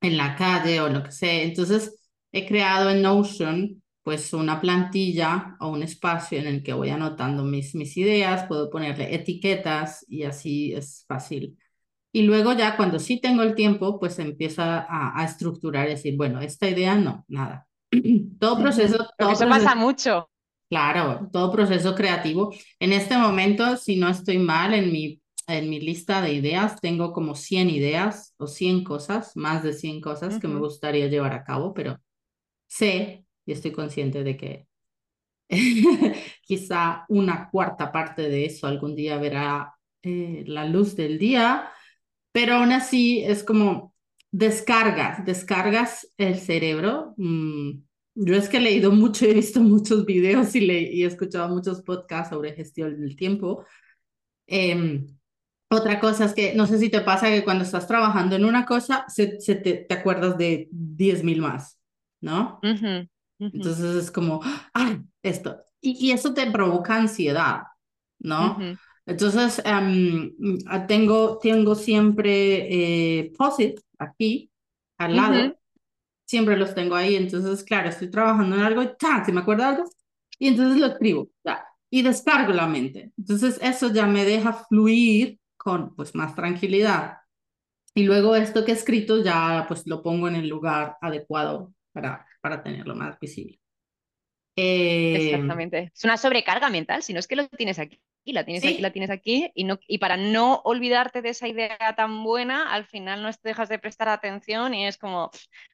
en la calle o lo que sea. Entonces, he creado en Notion pues una plantilla o un espacio en el que voy anotando mis, mis ideas, puedo ponerle etiquetas y así es fácil. Y luego ya cuando sí tengo el tiempo, pues empiezo a, a estructurar y decir, bueno, esta idea no, nada. todo proceso... Todo eso pasa mucho. Claro, todo proceso creativo. En este momento, si no estoy mal, en mi en mi lista de ideas tengo como 100 ideas o 100 cosas, más de 100 cosas que me gustaría llevar a cabo, pero sé y estoy consciente de que quizá una cuarta parte de eso algún día verá eh, la luz del día, pero aún así es como descargas, descargas el cerebro. Mm, yo es que he leído mucho, he visto muchos videos y, le, y he escuchado muchos podcasts sobre gestión del tiempo. Eh, otra cosa es que no sé si te pasa que cuando estás trabajando en una cosa, se, se te, te, acuerdas de 10.000 más, ¿no? Entonces es como, ¡ay! Esto. Y, y, eso te provoca ansiedad, ¿no? Entonces, um, tengo, tengo siempre eh, POSIT aquí, al lado. Siempre los tengo ahí. Entonces, claro, estoy trabajando en algo y ¡tá! si me acuerdo algo, y entonces lo escribo. Ya, y descargo la mente. Entonces, eso ya me deja fluir con pues más tranquilidad. Y luego esto que he escrito ya pues lo pongo en el lugar adecuado para, para tenerlo más visible. Eh, Exactamente. Es una sobrecarga mental, si no es que lo tienes aquí, la tienes aquí, la tienes aquí, y, no, y para no olvidarte de esa idea tan buena, al final no dejas de prestar atención y es como,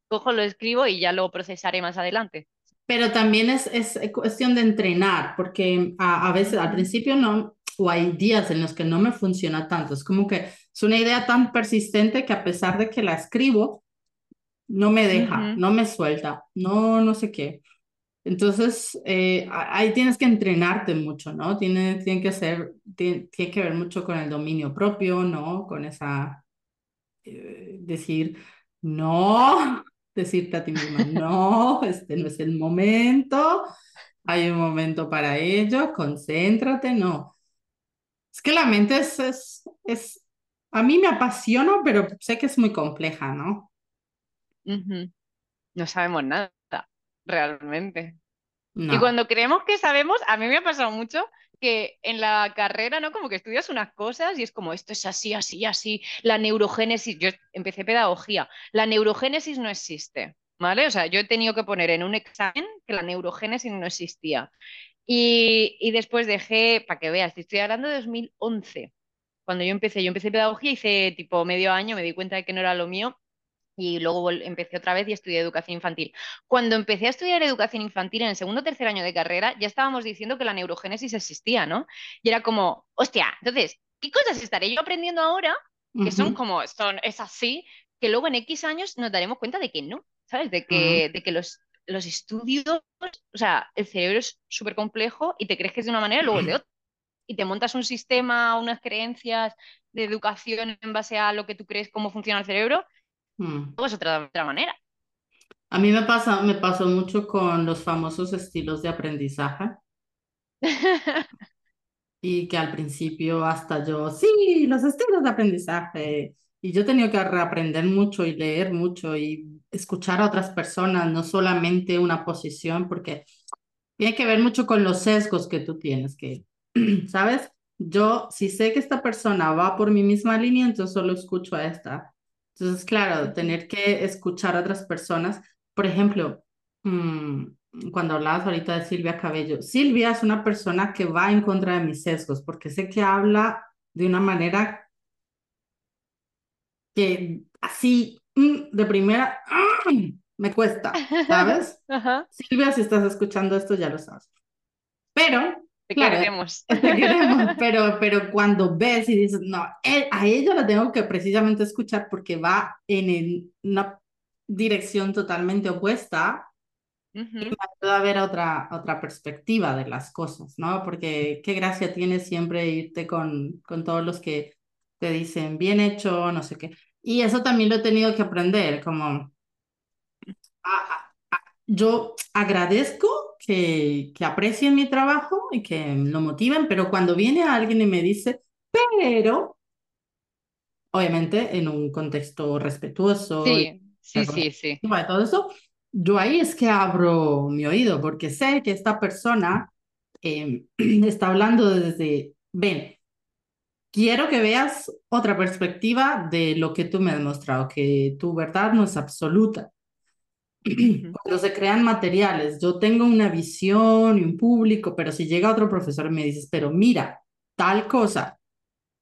cojo, lo escribo y ya lo procesaré más adelante. Pero también es, es cuestión de entrenar, porque a, a veces al principio no, o hay días en los que no me funciona tanto. Es como que es una idea tan persistente que a pesar de que la escribo, no me deja, no me suelta, no, no sé qué. Entonces, eh, ahí tienes que entrenarte mucho, ¿no? Tiene, tiene que ser, tiene, tiene, que ver mucho con el dominio propio, ¿no? Con esa, eh, decir, no, decirte a ti misma, no, este no es el momento, hay un momento para ello, concéntrate, no. Es que la mente es, es, es, a mí me apasiona, pero sé que es muy compleja, ¿no? No sabemos nada, realmente. Y cuando creemos que sabemos, a mí me ha pasado mucho que en la carrera, ¿no? Como que estudias unas cosas y es como esto es así, así, así. La neurogénesis, yo empecé pedagogía, la neurogénesis no existe, ¿vale? O sea, yo he tenido que poner en un examen que la neurogénesis no existía. Y, y después dejé, para que veas, estoy hablando de 2011, cuando yo empecé, yo empecé pedagogía, hice tipo medio año, me di cuenta de que no era lo mío y luego empecé otra vez y estudié educación infantil. Cuando empecé a estudiar educación infantil en el segundo o tercer año de carrera, ya estábamos diciendo que la neurogénesis existía, ¿no? Y era como, hostia, entonces, ¿qué cosas estaré yo aprendiendo ahora que son como, son, es así, que luego en X años nos daremos cuenta de que no, ¿sabes? De que, de que los, los estudios, o sea, el cerebro es súper complejo y te crees que es de una manera y luego es de otra. Y te montas un sistema, unas creencias de educación en base a lo que tú crees cómo funciona el cerebro Mm. Pues otra, otra manera. A mí me pasa, me pasó mucho con los famosos estilos de aprendizaje. y que al principio hasta yo, sí, los estilos de aprendizaje. Y yo he tenido que reaprender mucho y leer mucho y escuchar a otras personas, no solamente una posición, porque tiene que ver mucho con los sesgos que tú tienes, que, ¿sabes? Yo, si sé que esta persona va por mi misma línea, entonces solo escucho a esta. Entonces, claro, tener que escuchar a otras personas. Por ejemplo, mm, cuando hablabas ahorita de Silvia Cabello, Silvia es una persona que va en contra de mis sesgos, porque sé que habla de una manera que así, mm, de primera, me cuesta, ¿sabes? Silvia, si estás escuchando esto, ya lo sabes. Pero te queremos. Te queremos, pero, pero cuando ves y dices, no, eh, a ella la tengo que precisamente escuchar porque va en una dirección totalmente opuesta, y me ayuda a ver otra, otra perspectiva de las cosas, ¿no? Porque qué gracia tiene siempre irte con, con todos los que te dicen, bien hecho, no sé qué. Y eso también lo he tenido que aprender, como yo agradezco que, que aprecien mi trabajo y que lo motiven, pero cuando viene alguien y me dice, pero, obviamente en un contexto respetuoso, sí, sí, sí, sí. todo eso, yo ahí es que abro mi oído porque sé que esta persona em, está hablando desde, ven, quiero que veas otra perspectiva de lo que tú me has demostrado, que tu verdad no es absoluta. Cuando se crean materiales, yo tengo una visión y un público, pero si llega otro profesor y me dices, pero mira, tal cosa,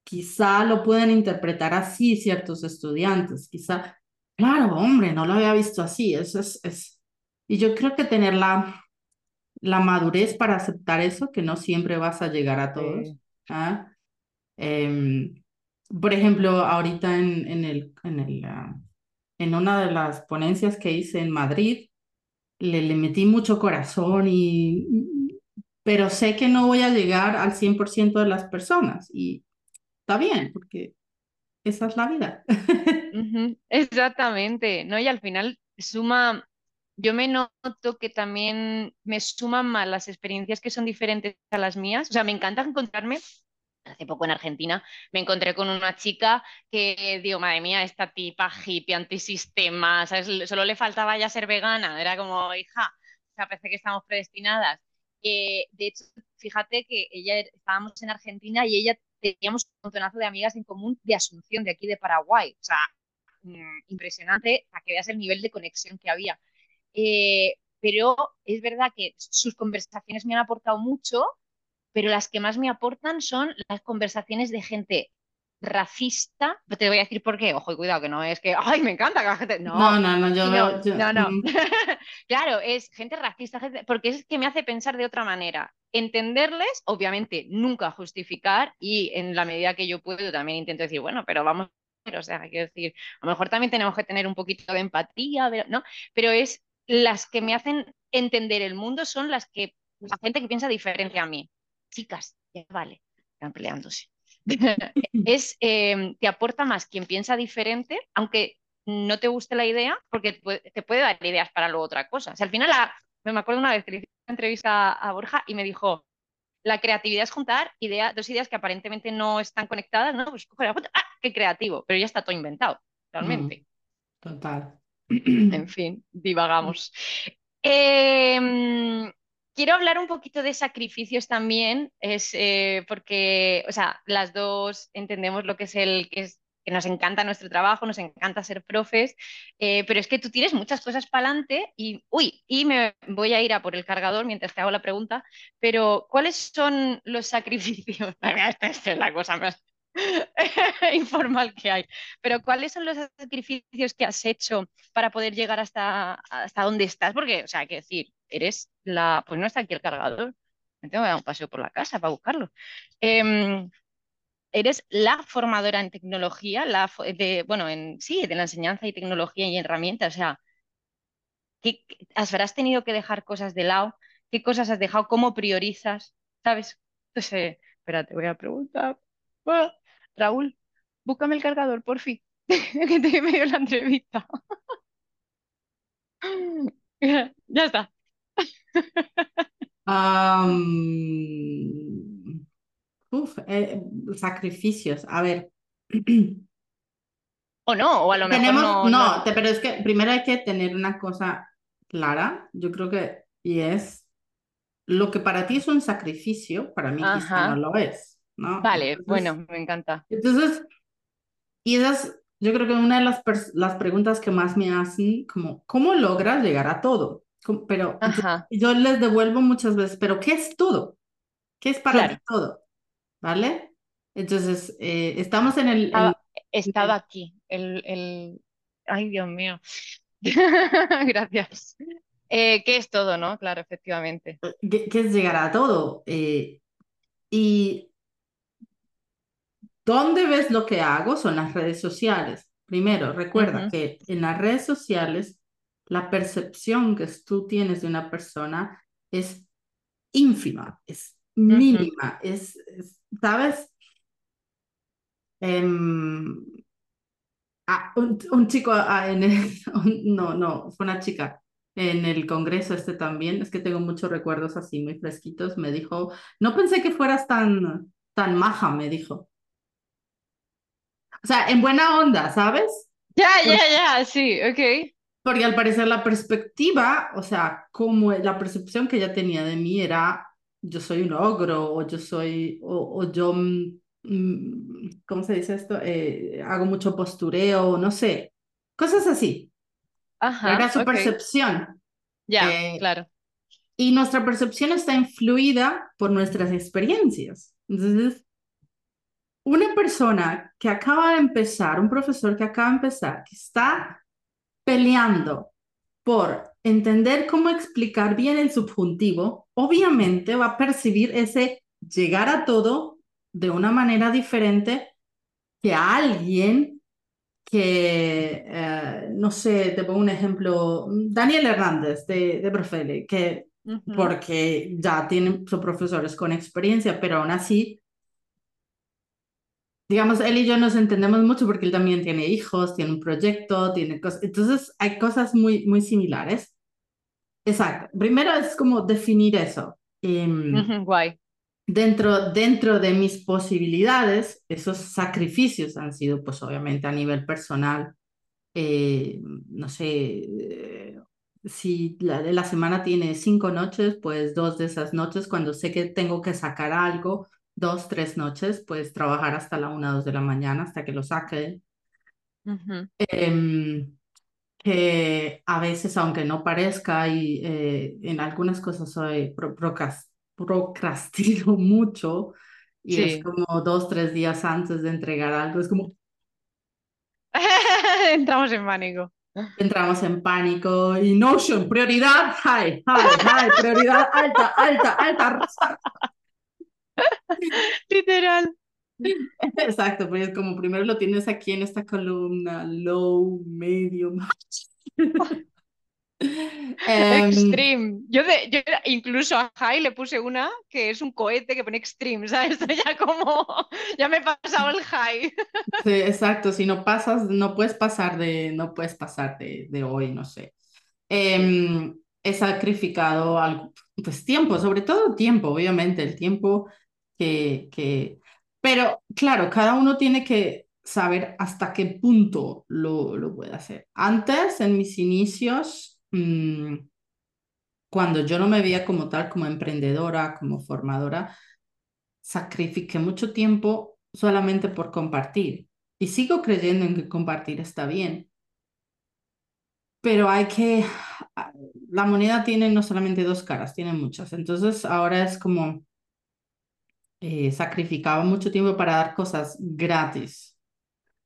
quizá lo pueden interpretar así ciertos estudiantes, quizá, claro, hombre, no lo había visto así, eso es, es... y yo creo que tener la, la madurez para aceptar eso, que no siempre vas a llegar a todos. ¿ah? Em, por ejemplo, ahorita en, en el, en el ah, en una de las ponencias que hice en Madrid, le, le metí mucho corazón y, pero sé que no voy a llegar al 100% de las personas y está bien, porque esa es la vida. Exactamente, ¿no? Y al final suma, yo me noto que también me suman más las experiencias que son diferentes a las mías, o sea, me encanta encontrarme hace poco en Argentina, me encontré con una chica que, digo, madre mía, esta tipa hippie, antisistema, ¿sabes? Solo le faltaba ya ser vegana, era como, hija, o sea, parece que estamos predestinadas. Eh, de hecho, fíjate que ella estábamos en Argentina y ella teníamos un montonazo de amigas en común de Asunción, de aquí de Paraguay. O sea, mm, impresionante para que veas el nivel de conexión que había. Eh, pero es verdad que sus conversaciones me han aportado mucho, pero las que más me aportan son las conversaciones de gente racista, te voy a decir por qué, ojo, y cuidado, que no es que, ay, me encanta que la gente, no, no, no, no, yo, no, no, mm. claro, es gente racista, porque es que me hace pensar de otra manera, entenderles, obviamente, nunca justificar y en la medida que yo puedo también intento decir, bueno, pero vamos, o sea, quiero decir, a lo mejor también tenemos que tener un poquito de empatía, ¿no? Pero es las que me hacen entender el mundo son las que, la gente que piensa diferente a mí. Chicas, ya vale, están peleándose. es, eh, te aporta más quien piensa diferente, aunque no te guste la idea, porque te puede, dar ideas para luego otra cosa. O sea, al final, me acuerdo una vez que le hice una entrevista a Borja y me dijo, la creatividad es juntar dos ideas que aparentemente no están conectadas, ¿no? Pues coge la ¡ah, qué creativo! Pero ya está todo inventado, realmente. Mm, total. En fin, divagamos. Eh, quiero hablar un poquito de sacrificios también, es eh, porque, o sea, las dos entendemos lo que es el que es que nos encanta nuestro trabajo, nos encanta ser profes, eh, pero es que tú tienes muchas cosas para adelante y, uy, y me voy a ir a por el cargador mientras te hago la pregunta, pero ¿cuáles son los sacrificios? Esta es la cosa más informal que hay, pero ¿cuáles son los sacrificios que has hecho para poder llegar hasta, hasta donde estás? Porque, o sea, hay que decir, eres la, pues no está aquí el cargador, me tengo que dar un paseo por la casa para buscarlo. Em, eres la formadora en tecnología, la bueno, en, sí, de la enseñanza y tecnología y herramientas. O sea, ¿qué, habrás tenido que dejar cosas de lado? ¿Qué cosas has dejado? ¿Cómo priorizas? ¿Sabes? Entonces, espera, te voy a preguntar. Ah, Raúl, búscame el cargador, por fin, que te he medio la entrevista. ya está. Uf, eh, sacrificios. A ver. O no, o a lo mejor no, no, pero es que primero hay que tener una cosa clara, yo creo que, y es, lo que para ti es un sacrificio, para mí no lo es, ¿no? Vale, bueno, me encanta. Entonces, y esas, yo creo que una de las, las preguntas que más me hacen, como, ¿cómo logras llegar a todo? Pero yo, les devuelvo muchas veces, pero ¿qué es todo? ¿Qué es para ti todo? ¿Vale? Entonces, eh, estamos en el... Estaba, aquí, el, el... Ay, Dios mío. Gracias. Eh, ¿qué es todo, no? Claro, efectivamente. ¿Qué, es llegar a todo? Eh, y ¿dónde ves lo que hago? Son las redes sociales. Primero, recuerda que en las redes sociales la percepción que tú tienes de una persona es ínfima, es mínima, es, ¿sabes? Em, ah, un, chico ah, en el, no, no, fue una chica en el congreso este también, es que tengo muchos recuerdos así muy fresquitos, me dijo, no pensé que fueras tan, tan maja, me dijo. O sea, en buena onda, ¿sabes? Ya, ya, ya, sí, ok. Porque al parecer la perspectiva, o sea, como la percepción que ella tenía de mí era, yo soy un ogro, o yo soy, o, yo, mm, mm, ¿cómo se dice esto? Eh, hago mucho postureo, no sé, cosas así. Ajá, era su percepción. Ya, eh, claro. Y nuestra percepción está influida por nuestras experiencias. Entonces, una persona que acaba de empezar, un profesor que acaba de empezar, que está peleando por entender cómo explicar bien el subjuntivo, obviamente va a percibir ese llegar a todo de una manera diferente que a alguien que, eh, no sé, te pongo un ejemplo, Daniel Hernández de, de Profele, que porque ya tienen sus profesores con experiencia, pero aún así digamos, él y yo nos entendemos mucho porque él también tiene hijos, tiene un proyecto, tiene cosas. Entonces, hay cosas muy, muy similares. Exacto. Primero es como definir eso. Em, guay. Dentro, dentro de mis posibilidades, esos sacrificios han sido, pues obviamente a nivel personal, eh, no sé, eh, si la, la semana tiene cinco noches, pues dos de esas noches, cuando sé que tengo que sacar algo, dos, tres noches, pues trabajar hasta la una, dos de la mañana, hasta que lo saque. Em, que a veces, aunque no parezca, y eh, en algunas cosas soy procrastino mucho y es como dos, tres días antes de entregar algo, es como... Entramos en pánico. Entramos en pánico y Notion, prioridad, high, high, high, prioridad alta, alta, alta. Literal. Exacto, pues es como primero lo tienes aquí en esta columna, low, medio, Em, extreme. Yo, de, yo incluso a High le puse una que es un cohete que pone Extreme, ¿sabes? Ya como, ya me he pasado el High. Sí, exacto. Si no pasas, no puedes pasar de, no puedes pasar de, de hoy, no sé. Em, he sacrificado algo, pues tiempo, sobre todo tiempo, obviamente, el tiempo que, que, pero claro, cada uno tiene que saber hasta qué punto lo, lo puede hacer. Antes, en mis inicios, Mm, cuando yo no me veía como tal, como emprendedora, como formadora, sacrifiqué mucho tiempo solamente por compartir. Y sigo creyendo en que compartir está bien. Pero hay que, la moneda tiene no solamente dos caras, tiene muchas. Entonces ahora es como, eh, sacrificaba mucho tiempo para dar cosas gratis.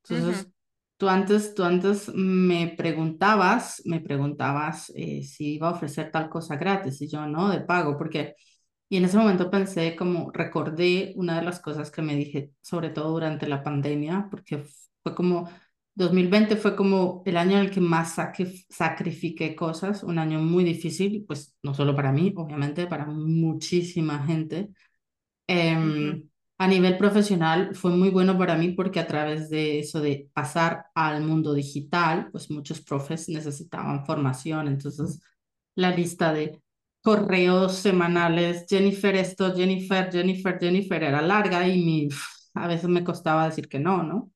Entonces, Tú antes, tú antes me preguntabas, me preguntabas eh, si iba a ofrecer tal cosa gratis y yo no, de pago, porque, y en ese momento pensé como, recordé una de las cosas que me dije, sobre todo durante la pandemia, porque fue como, 2020 fue como el año en el que más sacrifiqué cosas, un año muy difícil, pues no solo para mí, obviamente, para muchísima gente. Em, a nivel profesional fue muy bueno para mí porque a través de eso de pasar al mundo digital, pues muchos profes necesitaban formación. Entonces, la lista de correos semanales, Jennifer esto, Jennifer, Jennifer, Jennifer, era larga y mi, a veces me costaba decir que no, ¿no?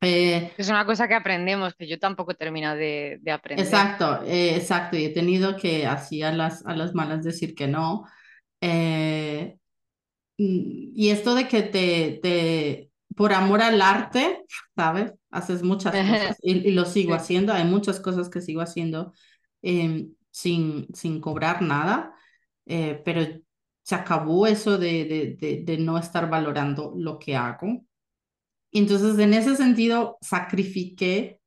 Eh, es una cosa que aprendemos, que yo tampoco he terminado de, de aprender. Exacto, eh, exacto, y he tenido que así a las, a las malas decir que no. Eh, y esto de que te, te, por amor al arte, ¿sabes? Haces muchas cosas y, lo sigo haciendo. Hay muchas cosas que sigo haciendo em, sin, sin cobrar nada, eh, pero se acabó eso de, de, de, no estar valorando lo que hago. Entonces, en ese sentido, sacrifiqué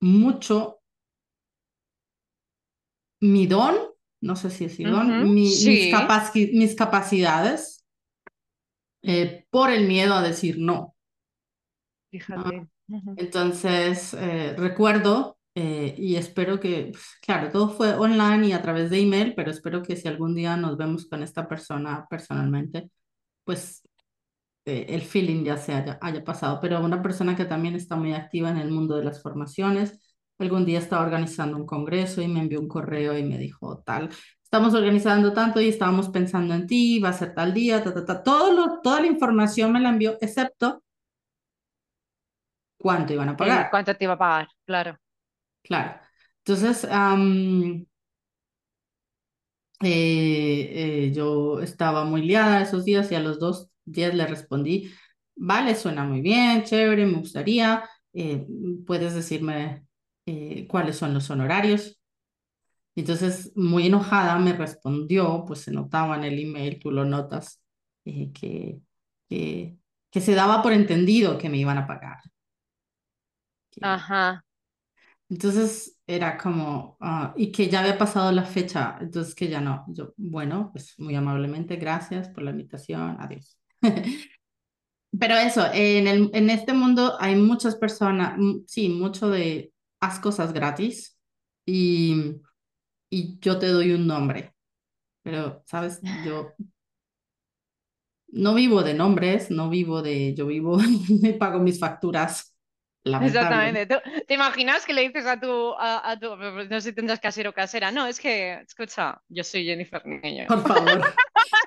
mucho mi don no sé si es Ivonne, mis, mis, capacidades eh, por el miedo a decir no. Fíjate. Entonces, eh, recuerdo eh, y espero que, pues, claro, todo fue online y a través de email, pero espero que si algún día nos vemos con esta persona personalmente, pues el feeling ya se haya, haya pasado. Pero una persona que también está muy activa en el mundo de las formaciones, Algún día estaba organizando un congreso y me envió un correo y me dijo tal, estamos organizando tanto y estábamos pensando en ti, va a ser tal día, ta, ta, ta. Todo lo, toda la información me la envió, excepto cuánto iban a pagar. ¿Cuánto te iba a pagar? Claro. Claro. Entonces, eh, eh, yo estaba muy liada esos días y a los dos días le respondí, vale, suena muy bien, chévere, me gustaría, eh, puedes decirme eh, cuáles son los honorarios. Entonces, muy enojada, me respondió, pues se notaba en el email, tú lo notas, eh, que, que, que, se daba por entendido que me iban a pagar. Ajá. Entonces era como, ah, y que ya había pasado la fecha, entonces que ya no. Yo, bueno, pues muy amablemente, gracias por la invitación, adiós. Pero eso, en, el, en este mundo hay muchas personas, sí, mucho de haz cosas gratis y, y yo te doy un nombre. Pero, ¿sabes? Yo no vivo de nombres, no vivo de, yo vivo, me pago mis facturas. Exactamente. ¿Te imaginas que le dices a tu, a, tu, no sé si tendrás casero o casera? No, es que, escucha, yo soy Jennifer Niño. Por favor.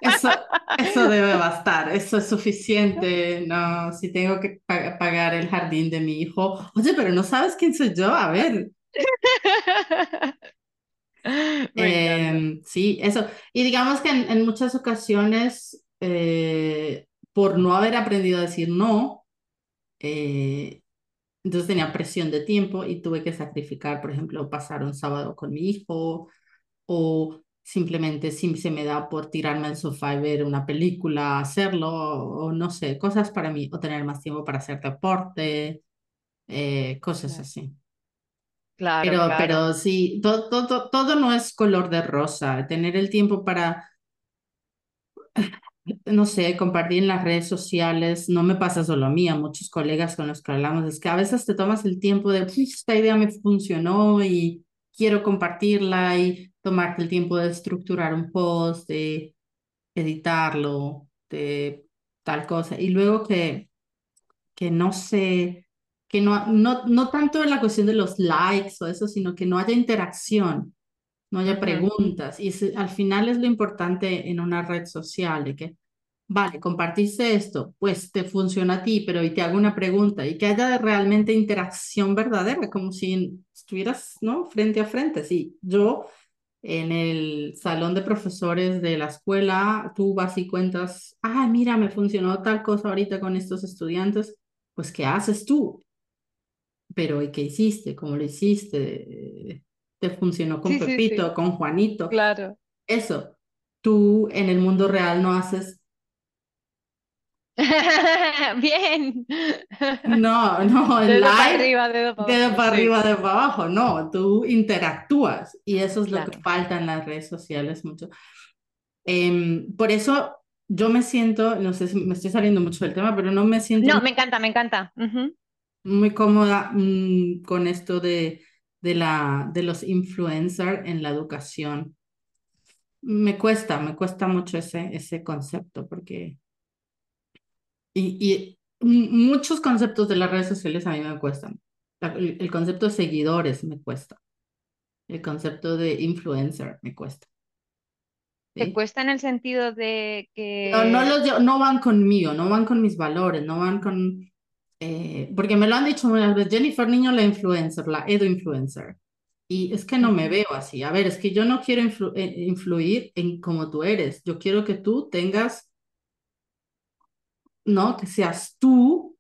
Eso, eso debe bastar, eso es suficiente. No, si tengo que pagar el jardín de mi hijo. Oye, pero no sabes quién soy yo. A ver. Em, sí, eso. Y digamos que en, muchas ocasiones, eh, por no haber aprendido a decir no, eh, Entonces tenía presión de tiempo y tuve que sacrificar, por ejemplo, pasar un sábado con mi hijo o simplemente si se me da por tirarme al sofá y ver una película, hacerlo, o, no sé, cosas para mí, o tener más tiempo para hacer deporte, eh, cosas así. Claro, pero, pero sí, todo, todo, todo no es color de rosa. Tener el tiempo para no sé, compartir en las redes sociales, no me pasa solo a mí, a muchos colegas con los que hablamos, es que a veces te tomas el tiempo de, esta idea me funcionó y quiero compartirla y tomarte el tiempo de estructurar un post, de editarlo, de tal cosa. Y luego que, que no sé, que no, no, no tanto la cuestión de los likes o eso, sino que no haya interacción no haya preguntas. Y al final es lo importante en una red social, de que, vale, compartiste esto, pues te funciona a ti, pero y te hago una pregunta y que haya realmente interacción verdadera, como si estuvieras, ¿no? Frente a frente. Sí, yo en el salón de profesores de la escuela, tú vas y cuentas, ah, mira, me funcionó tal cosa ahorita con estos estudiantes, pues ¿qué haces tú? Pero ¿y qué hiciste? ¿Cómo lo hiciste? Te funcionó con Pepito, con Juanito. Claro. Eso, tú en el mundo real no haces. Bien. No, no, el dedo para arriba, dedo para dedo para arriba, dedo para abajo. No, tú interactúas y eso es lo que falta en las redes sociales mucho. Em, por eso yo me siento, no sé si me estoy saliendo mucho del tema, pero no me siento. No, me encanta, me encanta. Muy cómoda mm, con esto de de, la, de los influencers en la educación. Me cuesta, me cuesta mucho ese, ese concepto porque... Y, muchos conceptos de las redes sociales a mí me cuestan. El, concepto de seguidores me cuesta. El concepto de influencer me cuesta. ¿Te cuesta en el sentido de que... No, no, los, no van conmigo, no van con mis valores, no van con eh, porque me lo han dicho muchas veces, Jennifer Niño la influencer, la edu influencer. Y es que no me veo así. A ver, es que yo no quiero eh, influir en cómo tú eres. Yo quiero que tú tengas, ¿no? Que seas tú.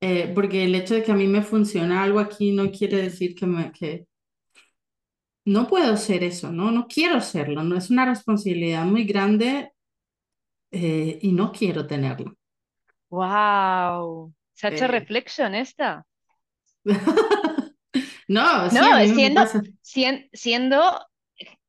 Eh, porque el hecho de que a mí me funciona algo aquí no quiere decir que me, que no puedo ser eso, ¿no? No quiero serlo, no es una responsabilidad muy grande y no quiero tenerla. Wow, se ha hecho reflexión esta. no, no, siendo, siendo,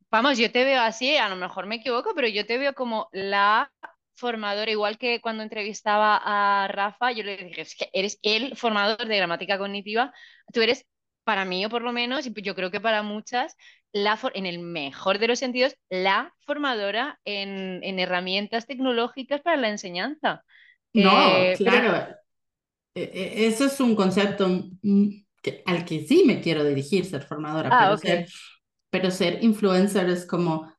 vamos, yo te veo así, a lo mejor me equivoco, pero yo te veo como la formadora, igual que cuando entrevistaba a Rafa, yo le dije, es que eres el formador de gramática cognitiva, tú eres, para mí o por lo menos, y yo creo que para muchas, la en el mejor de los sentidos, la formadora en, en herramientas tecnológicas para la enseñanza. No, eh, claro. E, e, eso es un concepto al que sí me quiero dirigir, ser formadora, ah, pero, ser, pero ser influencer es como,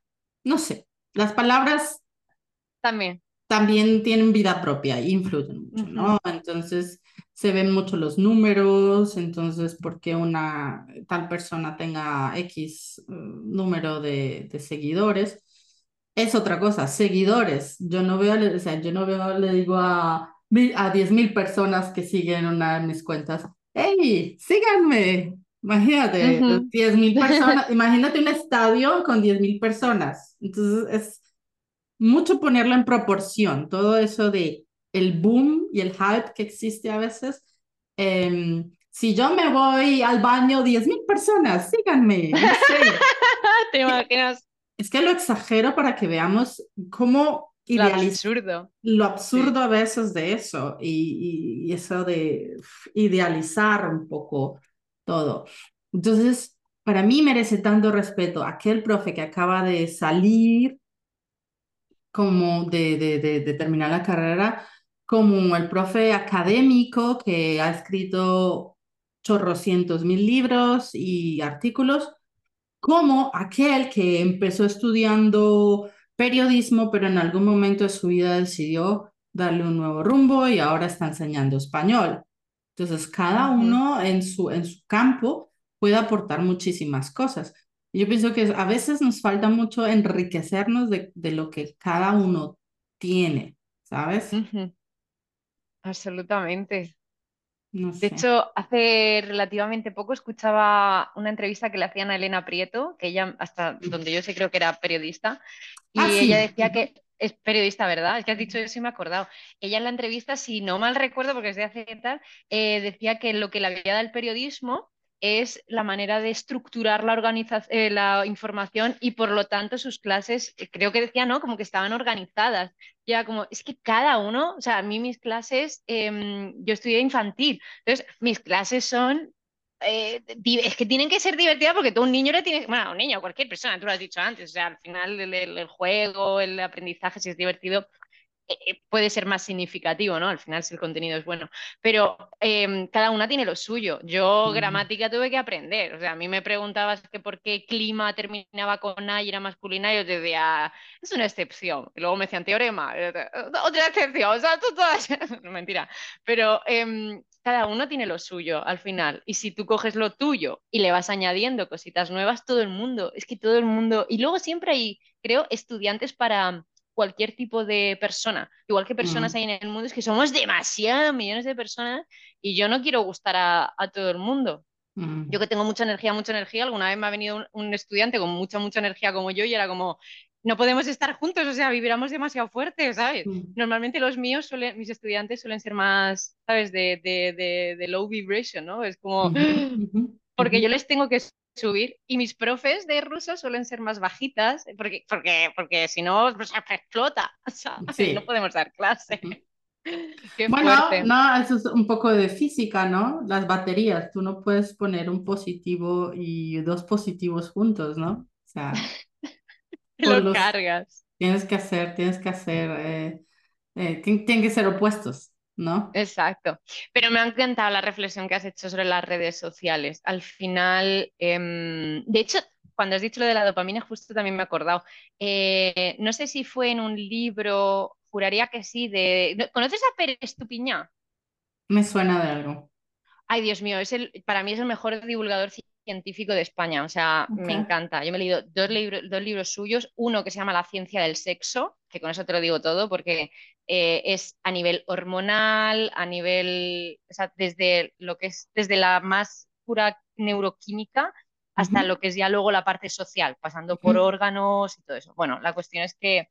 no sé, las palabras también, también tienen vida propia influyen mucho, ¿no? Entonces se ven mucho los números, entonces porque una tal persona tenga X mm, número de, de seguidores, es otra cosa, seguidores. Yo no veo, o sea, yo no veo, le digo a, a 10.000 personas que siguen una de mis cuentas, ¡Hey, síganme! Imagínate, 10.000 personas, imagínate un estadio con 10.000 personas. Entonces es mucho ponerlo en proporción, todo eso de el boom y el hype que existe a veces. Em, si yo me voy al baño, 10.000 personas, síganme. ¿Te imaginas? Es que lo exagero para que veamos cómo lo absurdo. Lo absurdo a veces de eso y, eso de idealizar un poco todo. Entonces, para mí merece tanto respeto aquel profe que acaba de salir como de, de, de terminar la carrera, como el profe académico que ha escrito chorrocientos mil libros y artículos, como aquel que empezó estudiando periodismo, pero en algún momento de su vida decidió darle un nuevo rumbo y ahora está enseñando español. Entonces, cada uno en su, en su campo puede aportar muchísimas cosas. Yo pienso que a veces nos falta mucho enriquecernos de, de lo que cada uno tiene, ¿sabes? Absolutamente. De hecho, hace relativamente poco escuchaba una entrevista que le hacían a Elena Prieto, que ella, hasta donde yo sé, creo que era periodista, y ah, ella decía que es periodista, ¿verdad? Es que has dicho eso y me he acordado. Ella en la entrevista, si no mal recuerdo, porque es de hace tal, eh, decía que lo que le había dado el periodismo es la manera de estructurar la, eh, la información y por lo tanto sus clases, eh, creo que decía, ¿no? Como que estaban organizadas. Ya como, es que cada uno, o sea, a mí mis clases, em, yo estudié infantil, entonces mis clases son eh, es que tienen que ser divertidas porque todo un niño le tiene, bueno, un niño, cualquier persona, tú lo has dicho antes, o sea, al final el juego, el aprendizaje, si es divertido, eh, puede ser más significativo, ¿no? Al final, si el contenido es bueno. Pero em, cada una tiene lo suyo. Yo gramática tuve que aprender. O sea, a mí me preguntabas que por qué clima terminaba con A y era masculina, y yo te decía, es una excepción. Y luego me decían teorema, otra excepción. O sea, tú todas. Mentira. Pero em, cada uno tiene lo suyo al final. Y si tú coges lo tuyo y le vas añadiendo cositas nuevas, todo el mundo, es que todo el mundo. Y luego siempre hay, creo, estudiantes para cualquier tipo de persona. Igual que personas hay en el mundo, es que somos demasiados millones de personas y yo no quiero gustar a, todo el mundo. Yo que tengo mucha energía, mucha energía, alguna vez me ha venido un, estudiante con mucha, mucha energía como yo y era como, no podemos estar juntos, o sea, vibramos demasiado fuerte, ¿sabes? Normalmente los míos, suelen, mis estudiantes suelen ser más, ¿sabes? De, de, de, low vibration, ¿no? Es como, porque yo les tengo que subir. Y mis profes de ruso suelen ser más bajitas, porque, porque, porque si no, pues, explota. O sea, no podemos dar clase. bueno, no, eso es un poco de física, ¿no? Las baterías, tú no puedes poner un positivo y dos positivos juntos, ¿no? O sea, lo cargas. Tienes que hacer, tienes que hacer, eh, eh, tienen que ser opuestos. ¿No? Exacto. Pero me ha encantado la reflexión que has hecho sobre las redes sociales. Al final, em, de hecho, cuando has dicho lo de la dopamina, justo también me he acordado. Eh, no sé si fue en un libro, juraría que sí, de... ¿Conoces a Pérez Estupiñá? Me suena de algo. Ay, Dios mío, es el, para mí es el mejor divulgador científico de España, o sea, me encanta. Yo me he leído dos, dos libros suyos, uno que se llama La ciencia del sexo, que con eso te lo digo todo, porque eh, es a nivel hormonal, a nivel, o sea, desde lo que es, desde la más pura neuroquímica hasta lo que es ya luego la parte social, pasando por órganos y todo eso. Bueno, la cuestión es que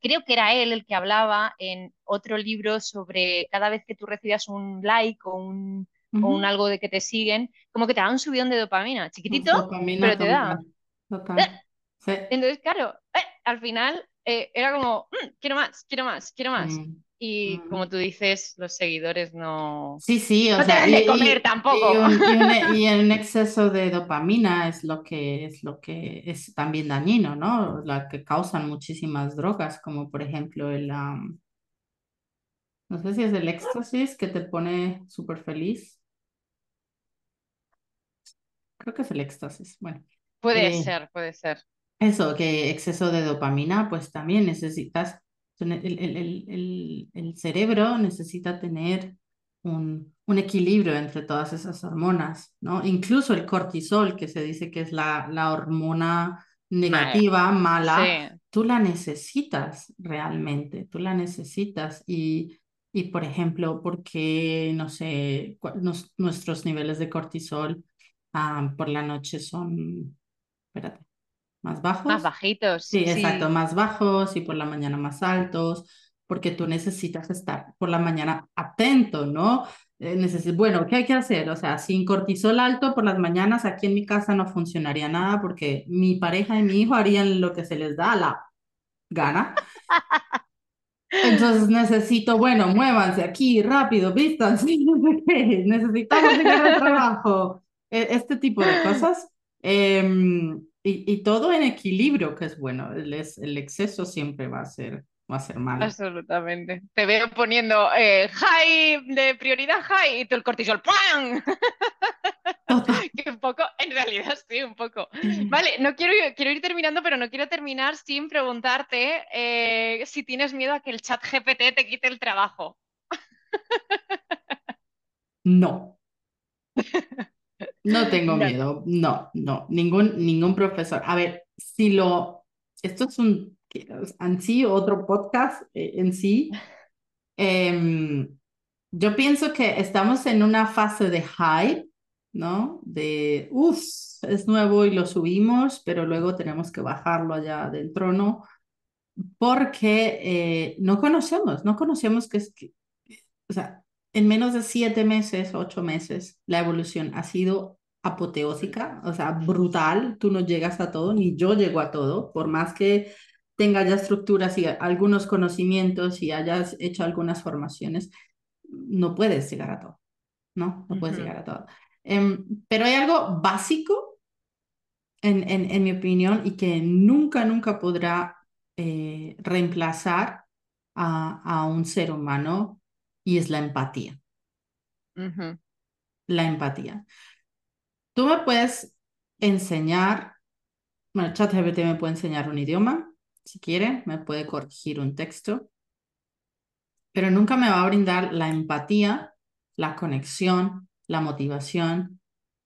creo que era él el que hablaba en otro libro sobre cada vez que tú recibas un like o un o un algo de que te siguen, como que te da un subidón de dopamina, chiquitito, pero te da. Eh, entonces, claro, eh, al final eh, era como, mm, quiero más, quiero más, quiero más. Mm, y mm. como tú dices, los seguidores no. Sí, sí, o sea, y, comer tampoco. Y un, exceso de dopamina es lo que es lo que es también dañino, ¿no? La que causan muchísimas drogas, como por ejemplo el no sé si es el éxtasis que te pone súper feliz. Creo que es el éxtasis. Bueno. Puede eh, ser, puede ser. Eso, que exceso de dopamina, pues también necesitas, el, el, el, cerebro necesita tener un, un, equilibrio entre todas esas hormonas, ¿no? Incluso el cortisol, que se dice que es la, la hormona negativa, mala, tú la necesitas realmente, tú la necesitas y y, por ejemplo, porque, no sé, nuestros niveles de cortisol ah, por la noche son, espérate, más bajos. Más bajitos. Sí, exacto, más bajos y por la mañana más altos, porque tú necesitas estar por la mañana atento, ¿no? Eh, bueno, ¿qué hay que hacer? O sea, sin cortisol alto por las mañanas aquí en mi casa no funcionaría nada porque mi pareja y mi hijo harían lo que se les da la gana. Entonces necesito, bueno, muévanse aquí rápido, vistas, necesitamos llegar al trabajo, este tipo de cosas. Em, y, y, todo en equilibrio, que es bueno, el, el exceso siempre va a ser va a ser malo. Absolutamente. Te veo poniendo eh, high de prioridad high y tú el cortisol ¡pam! que un poco, en realidad sí, un poco. Vale, no quiero, quiero ir terminando, pero no quiero terminar sin preguntarte eh, si tienes miedo a que el chat GPT te quite el trabajo. no. No tengo miedo, no, no, ningún, ningún profesor. A ver, si lo, esto es un, en sí, otro podcast eh, en sí, em, yo pienso que estamos en una fase de hype, ¿no? De, uff, es nuevo y lo subimos, pero luego tenemos que bajarlo allá del trono porque eh, no conocemos, no conocemos que es, que, o sea, en menos de siete meses, ocho meses, la evolución ha sido apoteósica, o sea, brutal, tú no llegas a todo, ni yo llego a todo, por más que tenga ya estructuras y algunos conocimientos y hayas hecho algunas formaciones, no puedes llegar a todo, ¿no? No puedes llegar a todo. Em, pero hay algo básico, en, en, en, mi opinión, y que nunca, nunca podrá eh, reemplazar a, a, un ser humano, y es la empatía. La empatía. Tú me puedes enseñar, bueno, ChatGPT me puede enseñar un idioma, si quiere, me puede corregir un texto, pero nunca me va a brindar la empatía, la conexión, la motivación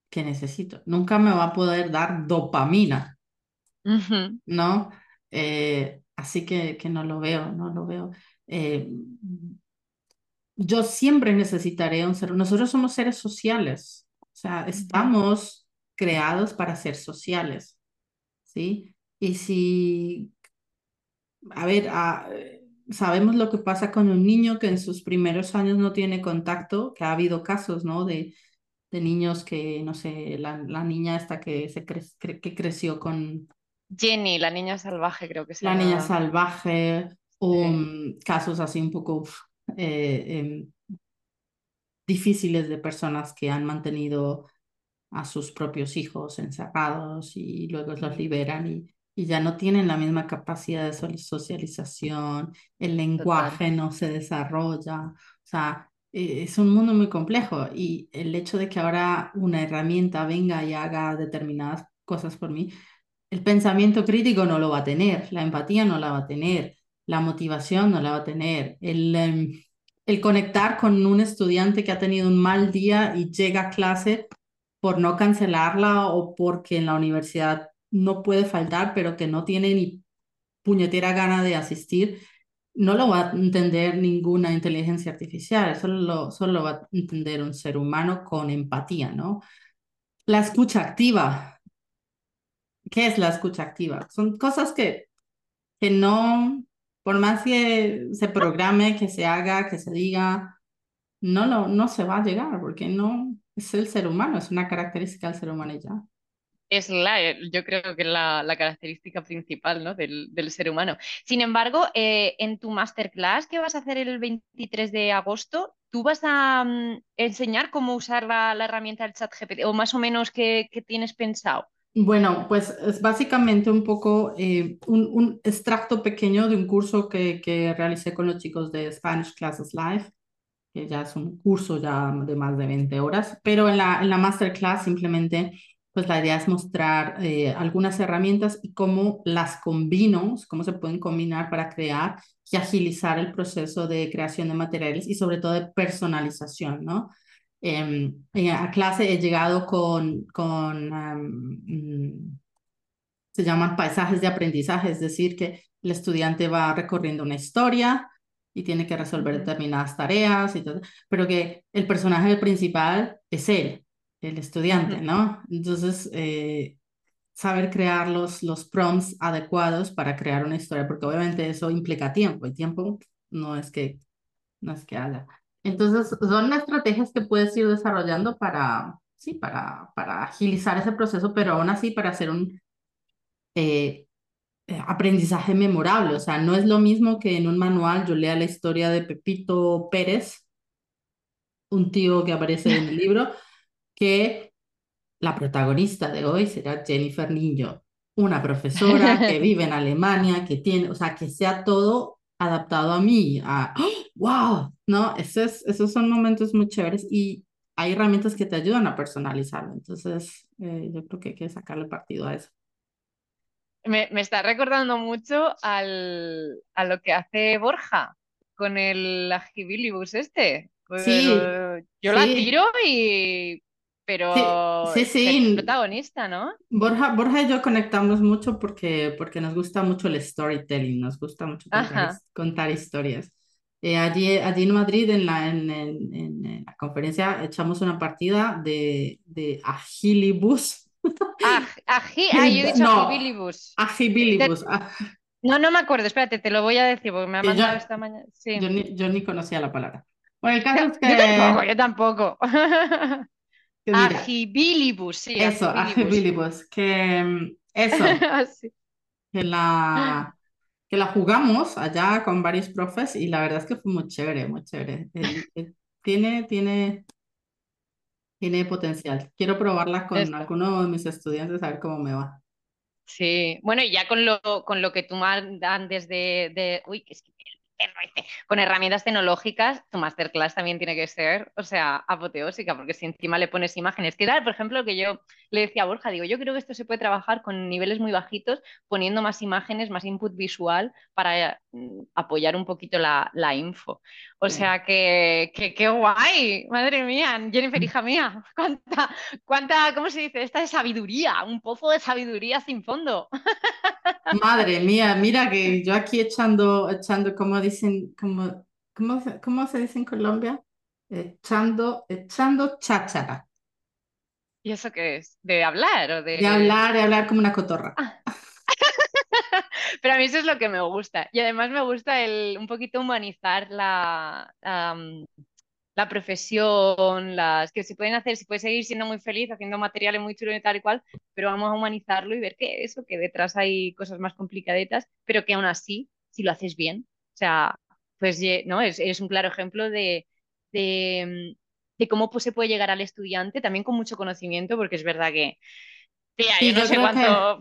que necesito. Nunca me va a poder dar dopamina, ¿no? Eh, así que, que no lo veo, no lo veo. Eh, yo siempre necesitaré un ser, nosotros somos seres sociales, sea, estamos creados para ser sociales, ¿sí? Y si, a ver, a, sabemos lo que pasa con un niño que en sus primeros años no tiene contacto, que ha habido casos, ¿no? De, de niños que, no sé, la, la niña hasta que, se que creció con... Jenny, la niña salvaje, creo que se La niña salvaje, o mm, casos así un poco eh, em, difíciles de personas que han mantenido a sus propios hijos encerrados y luego los liberan y y ya no tienen la misma capacidad de socialización, el lenguaje no se desarrolla, o sea, eh, es un mundo muy complejo y el hecho de que ahora una herramienta venga y haga determinadas cosas por mí, el pensamiento crítico no lo va a tener, la empatía no la va a tener, la motivación no la va a tener, el, em, el conectar con un estudiante que ha tenido un mal día y llega a clase por no cancelarla o porque en la universidad no puede faltar, pero que no tiene ni puñetera gana de asistir, no lo va a entender ninguna inteligencia artificial, solo lo, solo lo va a entender un ser humano con empatía, ¿no? La escucha activa. ¿Qué es la escucha activa? Son cosas que, que no, por más que se programe, que se haga, que se diga, no, lo, no se va a llegar, porque no es el ser humano, es una característica del ser humano ya es la, eh, yo creo que es la, característica principal ¿no? del, ser humano. Sin embargo, eh, en tu masterclass que vas a hacer el 23 de agosto, ¿tú vas a mm, enseñar cómo usar la, herramienta del chat GPT o más o menos qué, tienes pensado? Bueno, pues es básicamente un poco eh, un, extracto pequeño de un curso que, que realicé con los chicos de Spanish Classes Live que ya es un curso ya de más de 20 horas, pero en la, en la masterclass simplemente pues la idea es mostrar eh, algunas herramientas y cómo las combino, cómo se pueden combinar para crear y agilizar el proceso de creación de materiales y sobre todo de personalización, ¿no? Eh, a clase he llegado con, con mm, se llaman paisajes de aprendizaje, es decir, que el estudiante va recorriendo una historia y tiene que resolver determinadas tareas, y todo, pero que el personaje principal es él, el estudiante, ¿no? Entonces, eh, saber crear los, los prompts adecuados para crear una historia, porque obviamente eso implica tiempo, y tiempo no es que, no es que haya. Entonces, son estrategias que puedes ir desarrollando para, sí, para, para agilizar ese proceso, pero aún así para hacer un eh, eh, aprendizaje memorable. O sea, no es lo mismo que en un manual yo lea la historia de Pepito Pérez, un tío que aparece en el libro, que la protagonista de hoy será Jennifer Niño, una profesora que vive en Alemania, que tiene, o sea, que sea todo adaptado a mí, a, wow, ¿no? Esos, esos son momentos muy chéveres y hay herramientas que te ayudan a personalizarlo. Entonces, eh, yo creo que hay que sacarle partido a eso. Me, me está recordando mucho al, a lo que hace Borja con el Agibilibus este. Sí, yo la tiro y pero sí, sí, protagonista, ¿no? Borja, Borja y yo conectamos mucho porque, porque nos gusta mucho el storytelling, nos gusta mucho contar, historias. Eh, allí, allí en Madrid, en la, en, en, la conferencia, echamos una partida de, de Agilibus. Ah, agi, ah, yo he dicho no, Agilibus. Agilibus. No, no me acuerdo, espérate, te lo voy a decir porque me ha mandado esta mañana. Sí. Yo, ni, yo, ni, conocía la palabra. Bueno, el caso es que. Yo tampoco, yo tampoco. Agibilibus, sí. Eso, Agibilibus. Que mm, eso. sí. Que la que la jugamos allá con varios profes y la verdad es que fue muy chévere, muy chévere. tiene, tiene, tiene potencial. Quiero probarla con alguno de mis estudiantes a ver cómo me va. Sí, bueno, y ya con lo, con lo que tú mandas de, de... Uy, es que con herramientas tecnológicas, tu masterclass también tiene que ser, o sea, apoteósica, porque si encima le pones imágenes, que era, por ejemplo, que yo le decía a Borja, digo, yo creo que esto se puede trabajar con niveles muy bajitos, poniendo más imágenes, más input visual para mm, apoyar un poquito la, info. O sea, que, qué guay, madre mía, Jennifer, hija mía, cuánta, cuánta, ¿cómo se dice? Esta de sabiduría, un pozo de sabiduría sin fondo. Madre mía, mira que yo aquí echando, echando, como dicen, como, ¿cómo, cómo se dice en Colombia? Echando, echando cháchara. ¿Y eso qué es? ¿De hablar o de...? De hablar, de hablar como una cotorra. Ah. Pero a mí eso es lo que me gusta. Y además me gusta el un poquito humanizar la, la profesión, las que se pueden hacer, se puede seguir siendo muy feliz haciendo materiales muy chulos y tal y cual, pero vamos a humanizarlo y ver que eso, que detrás hay cosas más complicadetas, pero que aún así, si lo haces bien, o sea, pues no, es, un claro ejemplo de, de, cómo pues, se puede llegar al estudiante también con mucho conocimiento, porque es verdad que, yo no sé cuánto...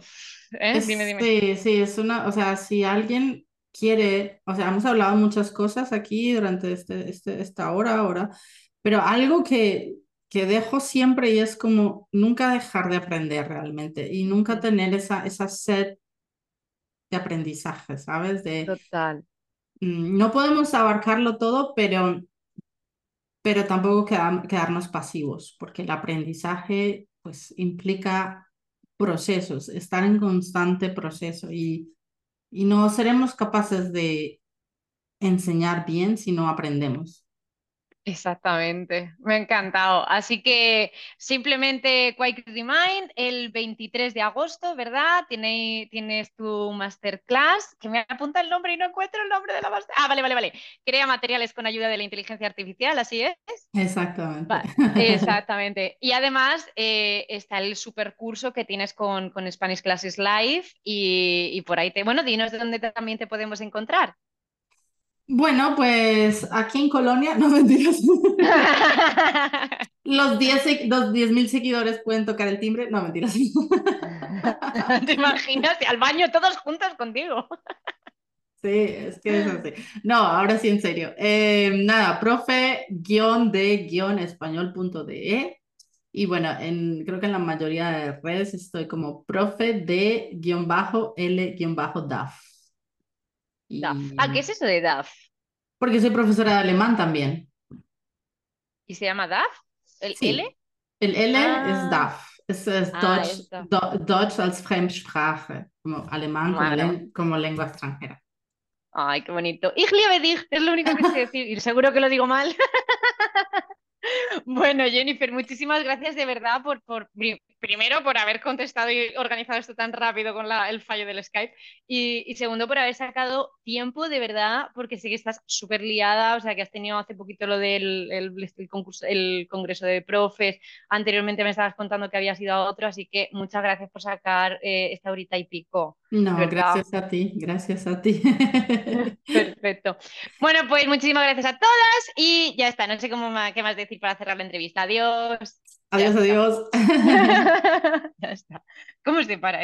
¿eh? dime, dime. Sí, sí, es una, o sea, si alguien quiere, o sea, hemos hablado muchas cosas aquí durante este, este, esta hora ahora, pero algo que, que dejo siempre y es como nunca dejar de aprender realmente y nunca tener esa, esa sed de aprendizaje, ¿sabes? De, Total. Mm, no podemos abarcarlo todo, pero, pero tampoco quedarnos pasivos, porque el aprendizaje pues implica procesos, estar en constante proceso y y no seremos capaces de enseñar bien si no aprendemos. Exactamente, me ha encantado. Así que simplemente Quick Remind el 23 de agosto, ¿verdad? Tienes, tienes tu masterclass, que me apunta el nombre y no encuentro el nombre de la masterclass. Ah, vale, vale, vale. Crea materiales con ayuda de la inteligencia artificial, ¿así es? Exactamente. exactamente. Y además eh, está el supercurso que tienes con, con Spanish Classes Live y, y por ahí te... Bueno, dinos de dónde también te podemos encontrar. Bueno, pues aquí en Colonia, no mentiras. los 10 los mil seguidores pueden tocar el timbre, no mentiras. ¿Te imaginas? Al baño todos juntos contigo. Sí, es que es así. No, ahora sí, en serio. Eh, nada, profe guion de guion español.de. Y bueno, en, creo que en la mayoría de redes estoy como profe de bajo DAF. Ah, ¿qué es eso de DAF? Porque soy profesora de alemán también. ¿Y se llama DAF? ¿El L? El L es ah. DAF. Es, ah, Deutsch, Deutsch, als Fremdsprache, como alemán como, lengua extranjera. Ay, qué bonito. Ich liebe dich, es lo único que sé decir. Y seguro que lo digo mal. Bueno, Jennifer, muchísimas gracias de verdad por, por primero por haber contestado y organizado esto tan rápido con el fallo del Skype y, segundo por haber sacado tiempo de verdad porque sé que estás súper liada, o sea que has tenido hace poquito lo del el, concurso, el congreso de profes, anteriormente me estabas contando que habías ido a otro, así que muchas gracias por sacar eh, esta horita y pico. No, gracias a ti, gracias a ti. Perfecto. Bueno, pues muchísimas gracias a todas y ya está, no sé cómo qué más decir para cerrar la entrevista. Adiós. Adiós, adiós. ya está. ¿Cómo se para?